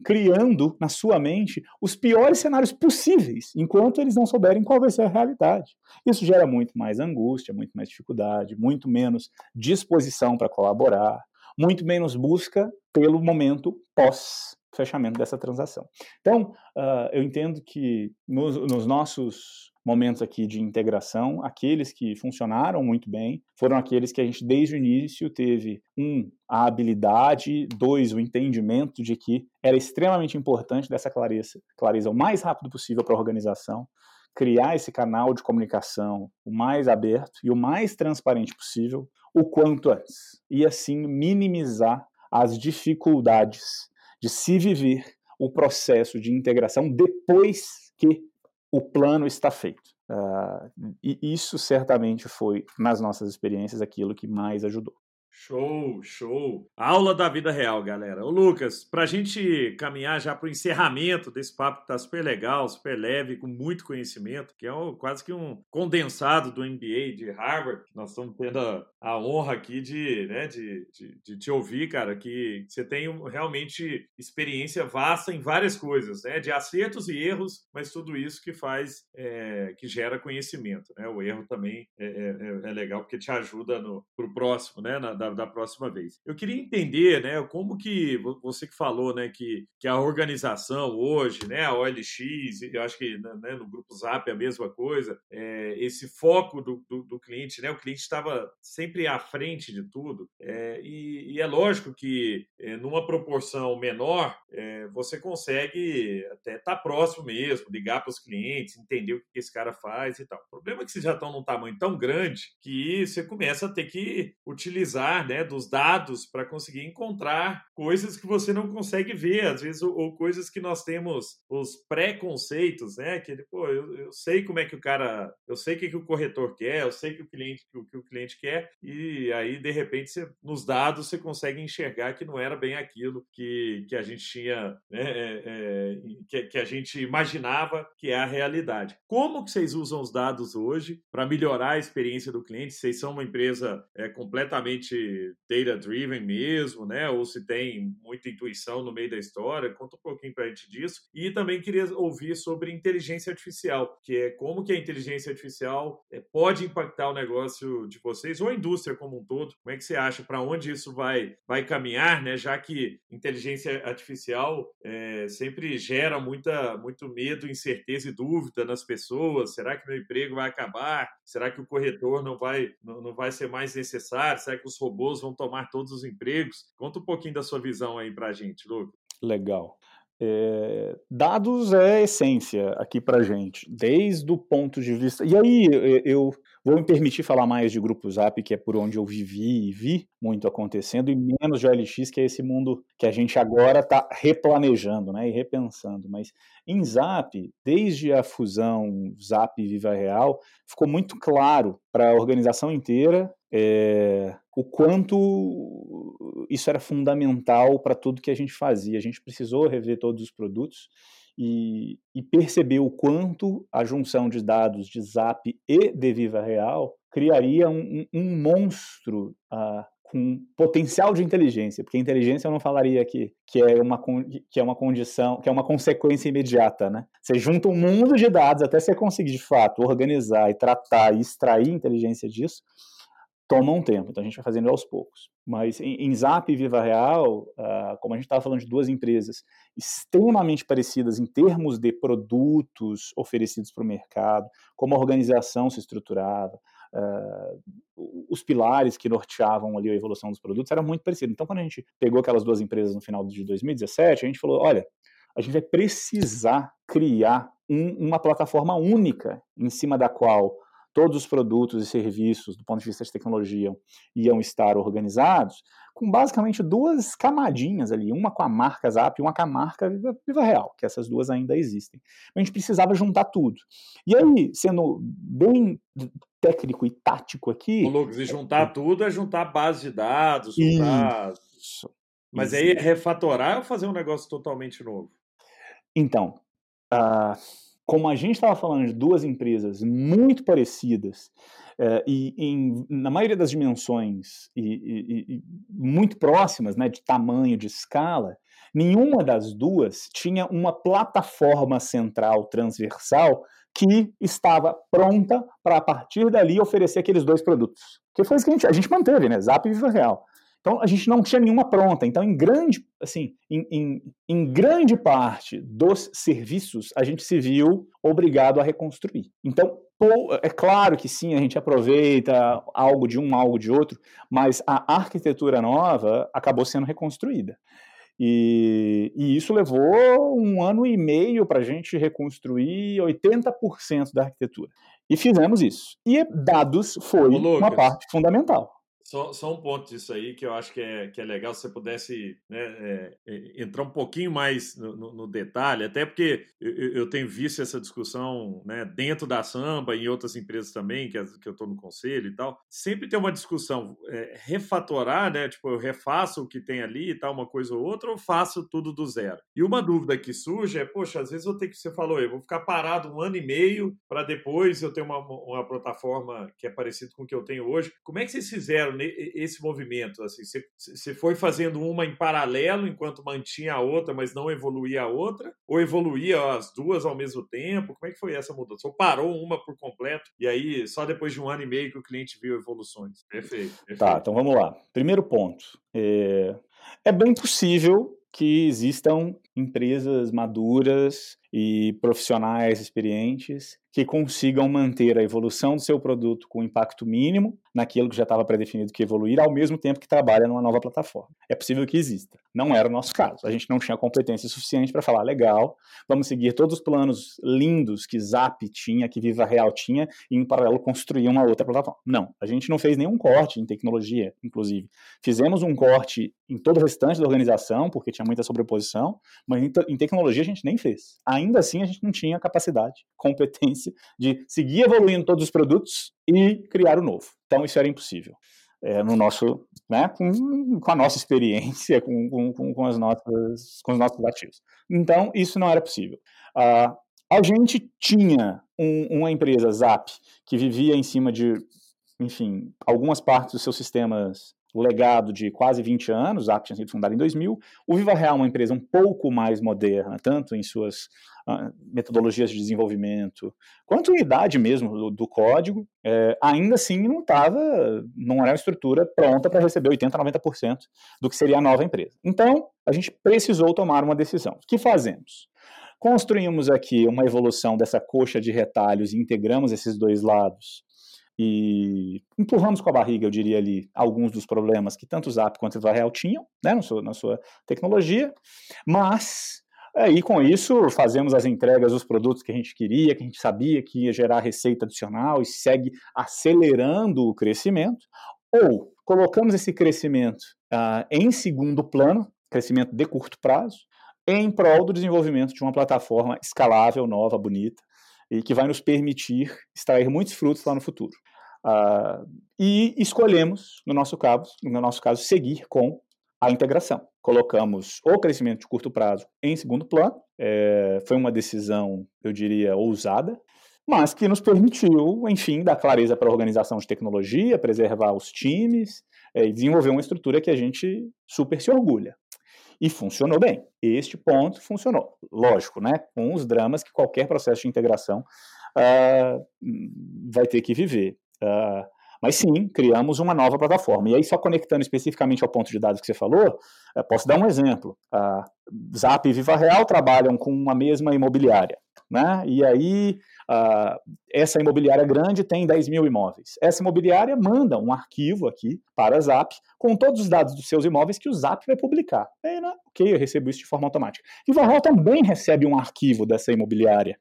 criando na sua mente os piores cenários possíveis, enquanto eles não souberem qual vai ser a realidade. Isso gera muito mais angústia, muito mais dificuldade, muito menos disposição para colaborar, muito menos busca pelo momento pós fechamento dessa transação. Então, uh, eu entendo que nos, nos, nossos momentos aqui de integração, aqueles que funcionaram muito bem foram aqueles que a gente desde o início teve um a habilidade, dois o entendimento de que era extremamente importante dessa clareza, clareza o mais rápido possível para a organização, criar esse canal de comunicação o mais aberto e o mais transparente possível o quanto antes e assim minimizar as dificuldades de se viver o processo de integração depois que o plano está feito. Uh, e isso certamente foi, nas nossas experiências, aquilo que mais ajudou. Show, show. Aula da vida real, galera. Ô, Lucas, pra gente caminhar já pro encerramento desse papo que tá super legal, super leve, com muito conhecimento, que é um, quase que um condensado do MBA de Harvard. Nós estamos tendo a, a honra aqui de, né, de, de, de, te ouvir, cara, que você tem realmente experiência vasta em várias coisas, né? De acertos e erros, mas tudo isso que faz, é, que gera conhecimento, né? O erro também é, é, é legal porque te ajuda no, pro próximo, né? Na, da, da, próxima vez. Eu queria entender, né, como que você que falou, né, que, que a organização hoje, né, a OLX, eu acho que né, né, no grupo Zap é a mesma coisa, é, esse foco do, do, do, cliente, né, o cliente estava sempre à frente de tudo, é, e, e, é lógico que é, numa proporção menor, é, você consegue até estar tá próximo mesmo, ligar para os clientes, entender o que esse cara faz e tal. O problema é que vocês já estão num tamanho tão grande que você começa a ter que utilizar né, dos dados para conseguir encontrar coisas que você não consegue ver, às vezes, ou, coisas que nós temos os preconceitos, né? Que pô, eu, eu, sei como é que o cara, eu sei o que, que o corretor quer, eu sei que o cliente, o que o cliente quer, e aí, de repente, você, nos dados você consegue enxergar que não era bem aquilo que, que a gente tinha, né, é, é, que, que a gente imaginava que é a realidade. Como que vocês usam os dados hoje para melhorar a experiência do cliente? Vocês são uma empresa é, completamente data-driven mesmo, né? Ou se tem muita intuição no meio da história? Conta um pouquinho para a gente disso. E também queria ouvir sobre inteligência artificial, que é como que a inteligência artificial é, pode impactar o negócio de vocês ou a indústria como um todo. Como é que você acha para onde isso vai, vai caminhar, né? Já que inteligência artificial é, sempre gera muita, muito medo, incerteza e dúvida nas pessoas. Será que meu emprego vai acabar? Será que o corretor não vai, não, não vai ser mais necessário? Será que os robôs vão tomar todos os empregos? Conta um pouquinho da sua visão aí para a gente, Lucas. Legal. É, dados é essência aqui para gente, desde o ponto de vista. E aí eu vou me permitir falar mais de Grupo Zap, que é por onde eu vivi e vi muito acontecendo, e menos de OLX, que é esse mundo que a gente agora está replanejando né, e repensando. Mas em Zap, desde a fusão Zap Viva Real, ficou muito claro para a organização inteira é, o quanto isso era fundamental para tudo que a gente fazia. A gente precisou rever todos os produtos e, e perceber o quanto a junção de dados de Zap e de Viva Real criaria um, um monstro uh, com potencial de inteligência, porque inteligência eu não falaria que, que, é uma, que é uma condição, que é uma consequência imediata, né? Você junta um mundo de dados até você conseguir, de fato, organizar e tratar e extrair inteligência disso, toma um tempo, então a gente vai fazendo aos poucos. Mas em, em Zap e Viva Real, uh, como a gente estava falando de duas empresas extremamente parecidas em termos de produtos oferecidos para o mercado, como a organização se estruturava, uh, os pilares que norteavam ali a evolução dos produtos eram muito parecidos. Então, quando a gente pegou aquelas duas empresas no final de 2017, a gente falou: olha, a gente vai precisar criar um, uma plataforma única em cima da qual todos os produtos e serviços, do ponto de vista de tecnologia, iam estar organizados, com basicamente duas camadinhas ali, uma com a marca Zap e uma com a marca Viva, Viva Real, que essas duas ainda existem. A gente precisava juntar tudo. E aí, sendo bem técnico e tático aqui. Ô, Lucas, e juntar é, tudo é juntar base de dados, juntar. Isso. Mas aí é refatorar ou fazer um negócio totalmente novo? Então, uh, como a gente estava falando de duas empresas muito parecidas, uh, e em, na maioria das dimensões e, e, e, muito próximas, né, de tamanho, de escala, nenhuma das duas tinha uma plataforma central transversal que estava pronta para a partir dali oferecer aqueles dois produtos. Que foi isso que a gente, a gente manteve, né? Zap e Viva Real. Então a gente não tinha nenhuma pronta. Então, em grande, assim, em, em, em, grande parte dos serviços, a gente se viu obrigado a reconstruir. Então, é claro que sim, a gente aproveita algo de um, algo de outro, mas a arquitetura nova acabou sendo reconstruída. E, e, isso levou um ano e meio para a gente reconstruir 80% da arquitetura. E fizemos isso. E dados foi uma parte fundamental. Só, só, um ponto disso aí que eu acho que é, que é legal se você pudesse né, é, é, entrar um pouquinho mais no, no, no detalhe, até porque eu, eu, tenho visto essa discussão né, dentro da samba e em outras empresas também, que, que eu estou no conselho e tal. Sempre tem uma discussão, é, refatorar, né? Tipo, eu refaço o que tem ali e tal, uma coisa ou outra, ou faço tudo do zero. E uma dúvida que surge é, poxa, às vezes eu tenho que, você falou, eu vou ficar parado um ano e meio para depois eu ter uma, uma plataforma que é parecida com o que eu tenho hoje. Como é que vocês fizeram? Esse movimento? Assim, você, você foi fazendo uma em paralelo enquanto mantinha a outra, mas não evoluía a outra? Ou evoluía as duas ao mesmo tempo? Como é que foi essa mudança? Ou parou uma por completo e aí só depois de um ano e meio que o cliente viu evoluções? Perfeito. perfeito. Tá, então vamos lá. Primeiro ponto. É, é bem possível que existam empresas maduras e profissionais experientes que consigam manter a evolução do seu produto com impacto mínimo naquilo que já estava predefinido que evoluir, ao mesmo tempo que trabalha numa nova plataforma. É possível que exista. Não era o nosso caso. A gente não tinha competência suficiente para falar, legal, vamos seguir todos os planos lindos que Zap tinha, que Viva Real tinha, e em paralelo construir uma outra plataforma. Não, a gente não fez nenhum corte em tecnologia, inclusive. Fizemos um corte em todo o restante da organização, porque tinha muita sobreposição, mas em tecnologia a gente nem fez. Assim, a gente não tinha capacidade, competência de seguir evoluindo todos os produtos e criar o novo. Então, isso era impossível. É, no nosso, né, com, com, a nossa experiência, com, com, com, as nossas, com os nossos ativos. Então, isso não era possível. Uh, a gente tinha um, uma empresa, Zap, que vivia em cima de, enfim, algumas partes dos seus sistemas legado de quase 20 anos, a Zap tinha sido fundada em 2000. O Viva Real é uma empresa um pouco mais moderna, tanto em suas uh, metodologias de desenvolvimento, quanto em idade mesmo do, do código. É, ainda assim, não estava, não era uma estrutura pronta para receber 80%, 90% do que seria a nova empresa. Então, a gente precisou tomar uma decisão. O que fazemos? Construímos aqui uma evolução dessa coxa de retalhos e integramos esses dois lados e empurramos com a barriga, eu diria ali, alguns dos problemas que tanto o Zap quanto o Varel tinham, né, na sua, na sua tecnologia, mas aí com isso fazemos as entregas dos produtos que a gente queria, que a gente sabia que ia gerar receita adicional e segue acelerando o crescimento, ou colocamos esse crescimento uh, em segundo plano, crescimento de curto prazo, em prol do desenvolvimento de uma plataforma escalável, nova, bonita, e que vai nos permitir extrair muitos frutos lá no futuro. Uh, e escolhemos, no nosso caso, no nosso caso, seguir com a integração. Colocamos o crescimento de curto prazo em segundo plano. É, foi uma decisão, eu diria, ousada, mas que nos permitiu, enfim, dar clareza para a organização de tecnologia, preservar os times é, e desenvolver uma estrutura que a gente super se orgulha. E funcionou bem. Este ponto funcionou. Lógico, né? Com os dramas que qualquer processo de integração uh, vai ter que viver. Uh, mas sim, criamos uma nova plataforma. E aí, só conectando especificamente ao ponto de dados que você falou, posso dar um exemplo. Uh, Zap e Viva Real trabalham com uma mesma imobiliária. Né? E aí, uh, essa imobiliária grande tem 10 mil imóveis. Essa imobiliária manda um arquivo aqui para a Zap com todos os dados dos seus imóveis que o Zap vai publicar. Aí, né? Ok, eu recebo isso de forma automática. E o Varral também recebe um arquivo dessa imobiliária.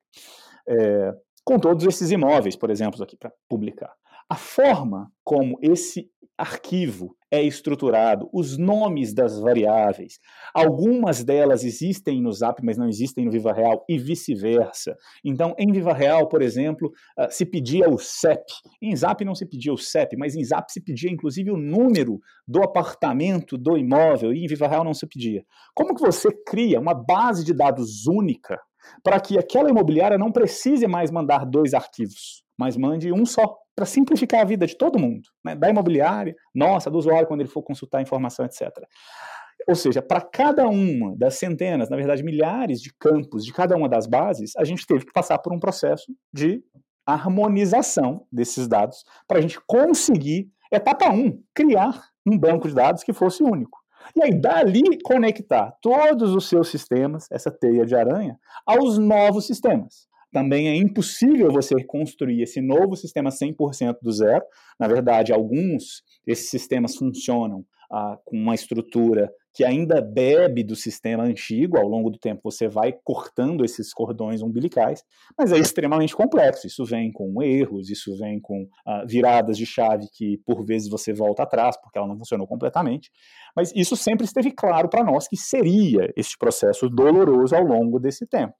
É, com todos esses imóveis, por exemplo, aqui para publicar. A forma como esse arquivo é estruturado, os nomes das variáveis. Algumas delas existem no Zap, mas não existem no Viva Real e vice-versa. Então, em Viva Real, por exemplo, ah, se pedia o CEP. Em Zap não se pedia o CEP, mas em Zap se pedia inclusive o número do apartamento, do imóvel, e em Viva Real não se pedia. Como que você cria uma base de dados única para que aquela imobiliária não precise mais mandar dois arquivos, mas mande um só? Para simplificar a vida de todo mundo, né? da imobiliária, nossa, do usuário quando ele for consultar informação, etc. Ou seja, para cada uma das centenas, na verdade milhares de campos de cada uma das bases, a gente teve que passar por um processo de harmonização desses dados para a gente conseguir, etapa 1, um, criar um banco de dados que fosse único. E aí, dali, conectar todos os seus sistemas, essa teia de aranha, aos novos sistemas também é impossível você construir esse novo sistema 100% do zero. Na verdade, alguns desses sistemas funcionam ah, com uma estrutura que ainda bebe do sistema antigo, ao longo do tempo você vai cortando esses cordões umbilicais, mas é extremamente complexo. Isso vem com erros, isso vem com ah, viradas de chave que por vezes você volta atrás porque ela não funcionou completamente. Mas isso sempre esteve claro para nós que seria este processo doloroso ao longo desse tempo.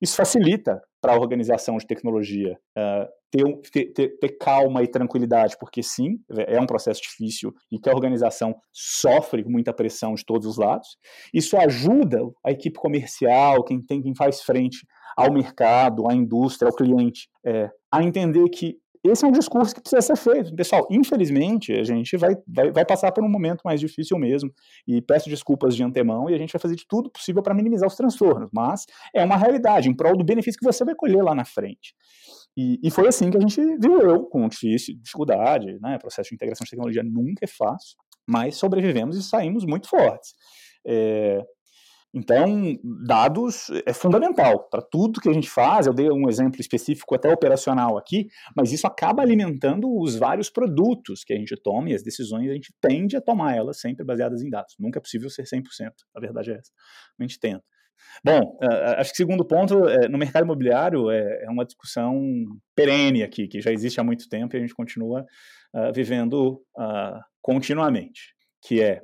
Isso facilita para a organização de tecnologia uh, ter, ter, ter, calma e tranquilidade, porque sim, é um processo difícil e que a organização sofre muita pressão de todos os lados. Isso ajuda a equipe comercial, quem tem, quem faz frente ao mercado, à indústria, ao cliente, é, a entender que esse é um discurso que precisa ser feito. Pessoal, infelizmente, a gente vai, vai, vai, passar por um momento mais difícil mesmo. E peço desculpas de antemão e a gente vai fazer de tudo possível para minimizar os transtornos. Mas é uma realidade, em prol do benefício que você vai colher lá na frente. E, e foi assim que a gente viveu, com difícil, dificuldade. Né? Processo de integração de tecnologia nunca é fácil, mas sobrevivemos e saímos muito fortes. É, Então, dados é fundamental para tudo que a gente faz. Eu dei um exemplo específico até operacional aqui, mas isso acaba alimentando os vários produtos que a gente toma e as decisões a gente tende a tomar elas sempre baseadas em dados. Nunca é possível ser 100%, a verdade é essa. A gente tenta. Bom, acho que segundo ponto, é, no mercado imobiliário é, é uma discussão perene aqui, que já existe há muito tempo e a gente continua uh, vivendo uh, continuamente, que é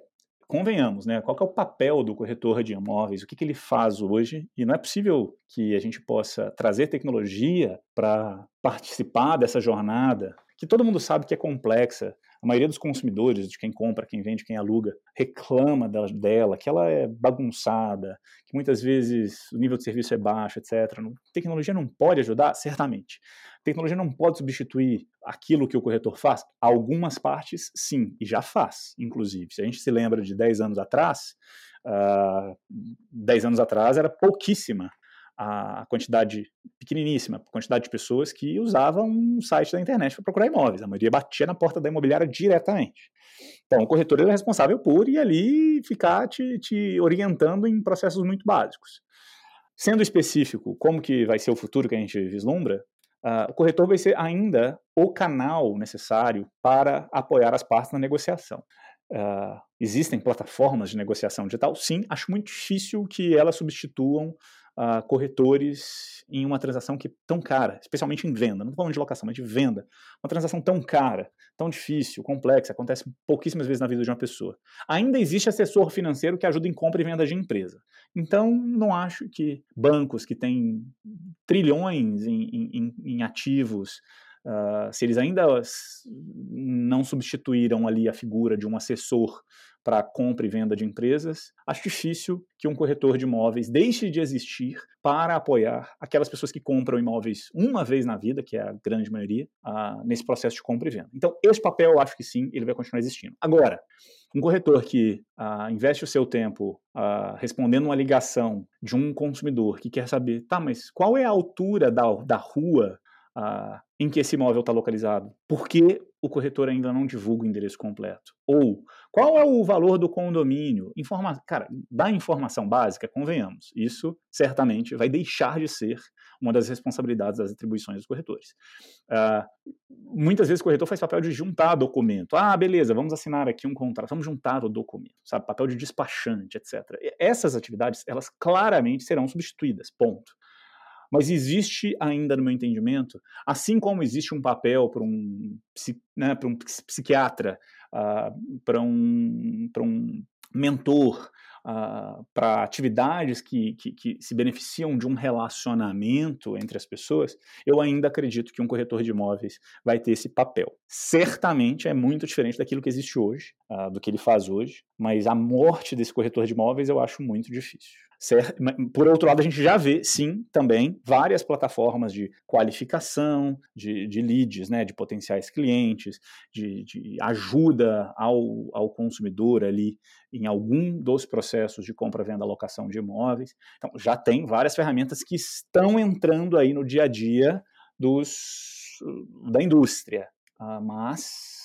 convenhamos, né? Qual é o papel do corretor de imóveis? O que, que ele faz hoje? E não é possível que a gente possa trazer tecnologia para participar dessa jornada, que todo mundo sabe que é complexa. A maioria dos consumidores, de quem compra, quem vende, quem aluga, reclama dela, que ela é bagunçada, que muitas vezes o nível de serviço é baixo, etc. Tecnologia não pode ajudar? Certamente. Tecnologia não pode substituir aquilo que o corretor faz? Algumas partes, sim, e já faz, inclusive. Se a gente se lembra de 10 anos atrás, uh, ah, 10 anos atrás era pouquíssima a quantidade pequeniníssima, a quantidade de pessoas que usavam um site da internet para procurar imóveis. A maioria batia na porta da imobiliária diretamente. Então, o corretor é responsável por ir ali ficar te, te orientando em processos muito básicos. Sendo específico, como que vai ser o futuro que a gente vislumbra, uh, o corretor vai ser ainda o canal necessário para apoiar as partes na negociação. Uh, existem plataformas de negociação digital? Sim, acho muito difícil que elas substituam uh, corretores em uma transação que tão cara, especialmente em venda, não falando de locação, mas de venda. Uma transação tão cara, tão difícil, complexa, acontece pouquíssimas vezes na vida de uma pessoa. Ainda existe assessor financeiro que ajuda em compra e venda de empresa. Então, não acho que bancos que têm trilhões em, em, em ativos, uh, se eles ainda não substituíram ali a figura de um assessor para compra e venda de empresas, acho difícil que um corretor de imóveis deixe de existir para apoiar aquelas pessoas que compram imóveis uma vez na vida, que é a grande maioria, uh, nesse processo de compra e venda. Então, esse papel eu acho que sim, ele vai continuar existindo. Agora, um corretor que uh, investe o seu tempo uh, respondendo uma ligação de um consumidor que quer saber, tá, mas qual é a altura da, da rua uh, em que esse imóvel está localizado? Por que o corretor ainda não divulga o endereço completo? Ou qual é o valor do condomínio? Informa Cara, da informação básica, convenhamos, isso certamente vai deixar de ser uma das responsabilidades das atribuições dos corretores. Uh, muitas vezes o corretor faz papel de juntar documento. Ah, beleza, vamos assinar aqui um contrato, vamos juntar o documento, sabe? Papel de despachante, etc. Essas atividades, elas claramente serão substituídas, ponto. Mas existe ainda, no meu entendimento, assim como existe um papel para um, né, um psiquiatra, uh, para um, um mentor, uh, para atividades que, que, que, se beneficiam de um relacionamento entre as pessoas, eu ainda acredito que um corretor de imóveis vai ter esse papel. Certamente é muito diferente daquilo que existe hoje, uh, do que ele faz hoje, mas a morte desse corretor de imóveis eu acho muito difícil. Certo? Por outro lado, a gente já vê, sim, também várias plataformas de qualificação de, de leads, né, de potenciais clientes, de, de ajuda ao, ao consumidor ali em algum dos processos de compra, venda, alocação de imóveis. Então, já tem várias ferramentas que estão entrando aí no dia a dia dos, da indústria. Ah, mas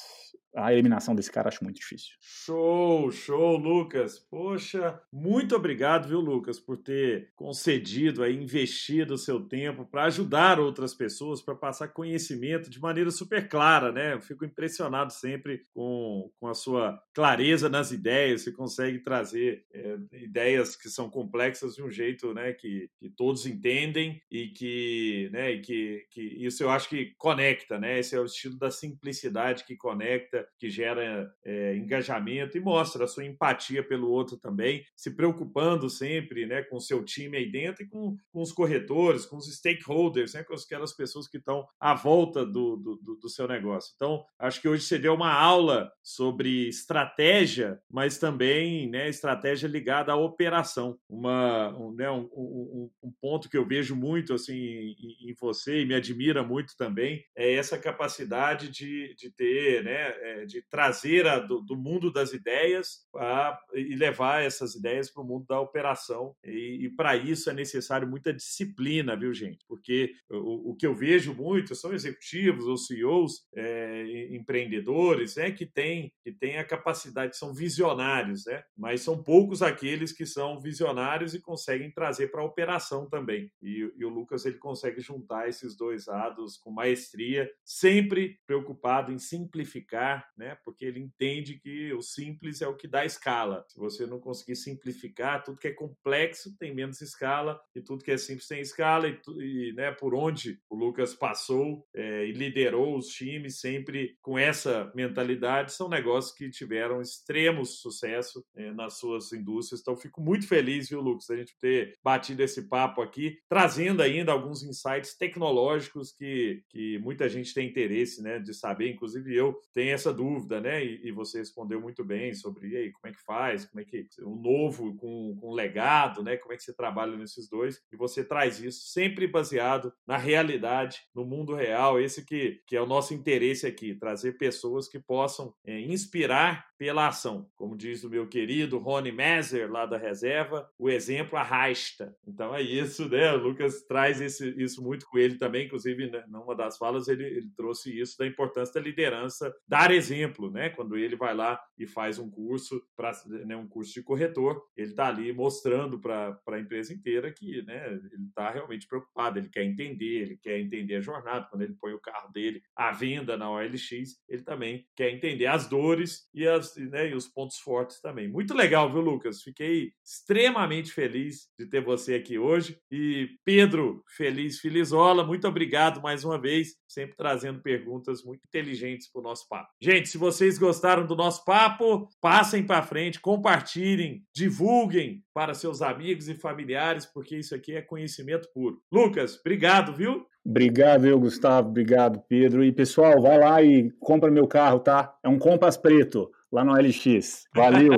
a eliminação desse cara acho muito difícil. Show, show, Lucas. Poxa, muito obrigado, viu, Lucas, por ter concedido aí, investido o seu tempo para ajudar outras pessoas, para passar conhecimento de maneira super clara, né? Eu fico impressionado sempre com, com a sua clareza nas ideias. Você consegue trazer é, ideias que são complexas de um jeito, né, que, que todos entendem e que, né, e que, que isso eu acho que conecta, né? Esse é o estilo da simplicidade que conecta que gera é, engajamento e mostra a sua empatia pelo outro também, se preocupando sempre né, com o seu time aí dentro e com, com os corretores, com os stakeholders, né, com aquelas pessoas que estão à volta do, do, do seu negócio. Então, acho que hoje você deu uma aula sobre estratégia, mas também né, estratégia ligada à operação. Uma, um, né, um, um, um ponto que eu vejo muito assim em, em, você e me admira muito também é essa capacidade de, de ter né, é, de trazer do, do, mundo das ideias a, e levar essas ideias para o mundo da operação. E, e para isso é necessário muita disciplina, viu, gente? Porque o, o, que eu vejo muito são executivos ou CEOs, é, empreendedores, né, que têm que tem a capacidade, são visionários, né? Mas são poucos aqueles que são visionários e conseguem trazer para a operação também. E, e o Lucas ele consegue juntar esses dois lados com maestria, sempre preocupado em simplificar, né? Porque ele entende que o simples é o que dá escala. Se você não conseguir simplificar, tudo que é complexo tem menos escala e tudo que é simples tem escala e, e né, por onde o Lucas passou é, e liderou os times sempre com essa mentalidade são negócios que tiveram extremo sucesso é, nas suas indústrias. Então fico muito feliz, viu, Lucas, a gente ter batido esse papo aqui, trazendo ainda alguns insights tecnológicos que, que muita gente tem interesse, né, de saber. Inclusive eu tenho essa dúvida, né, e, e você respondeu muito bem sobre aí, como é que faz, como é que o novo com, com legado, né, como é que você trabalha nesses dois. E você traz isso sempre baseado na realidade, no mundo real. Esse que, que é o nosso interesse aqui, trazer pessoas que possam é, inspirar pela ação. Como diz o meu querido Rony Messer, lá da reserva, o exemplo arrasta. Então é isso, né? O Lucas traz esse, isso muito com ele também, inclusive, né, numa das falas, ele, ele trouxe isso da importância da liderança, dar exemplo, né? Quando ele vai lá e faz um curso, para né, um curso de corretor, ele está ali mostrando para a empresa inteira que né, ele está realmente preocupado, ele quer entender, ele quer entender a jornada. Quando ele põe o carro dele à venda na OLX, ele também quer entender as dores e as né, e os pontos fortes também. Muito legal, viu, Lucas? Fiquei extremamente feliz de ter você aqui hoje. E Pedro Feliz Felizola, muito obrigado mais uma vez, sempre trazendo perguntas muito inteligentes para o nosso papo. Gente, se vocês gostaram do nosso papo, passem para frente, compartilhem, divulguem para seus amigos e familiares, porque isso aqui é conhecimento puro. Lucas, obrigado, viu? Obrigado, eu, Gustavo. Obrigado, Pedro. E pessoal, vai lá e compra meu carro, tá? É um Compass preto lá no LX. Valeu!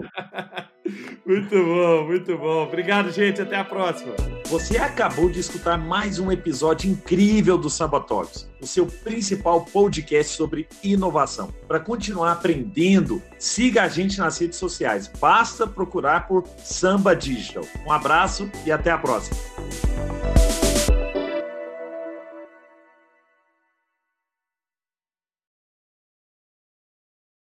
(laughs) muito bom, muito bom. Obrigado, gente. Até a próxima. Você acabou de escutar mais um episódio incrível do Samba Talks, o seu principal podcast sobre inovação. Para continuar aprendendo, siga a gente nas redes sociais. Basta procurar por Samba Digital. Um abraço e até a próxima.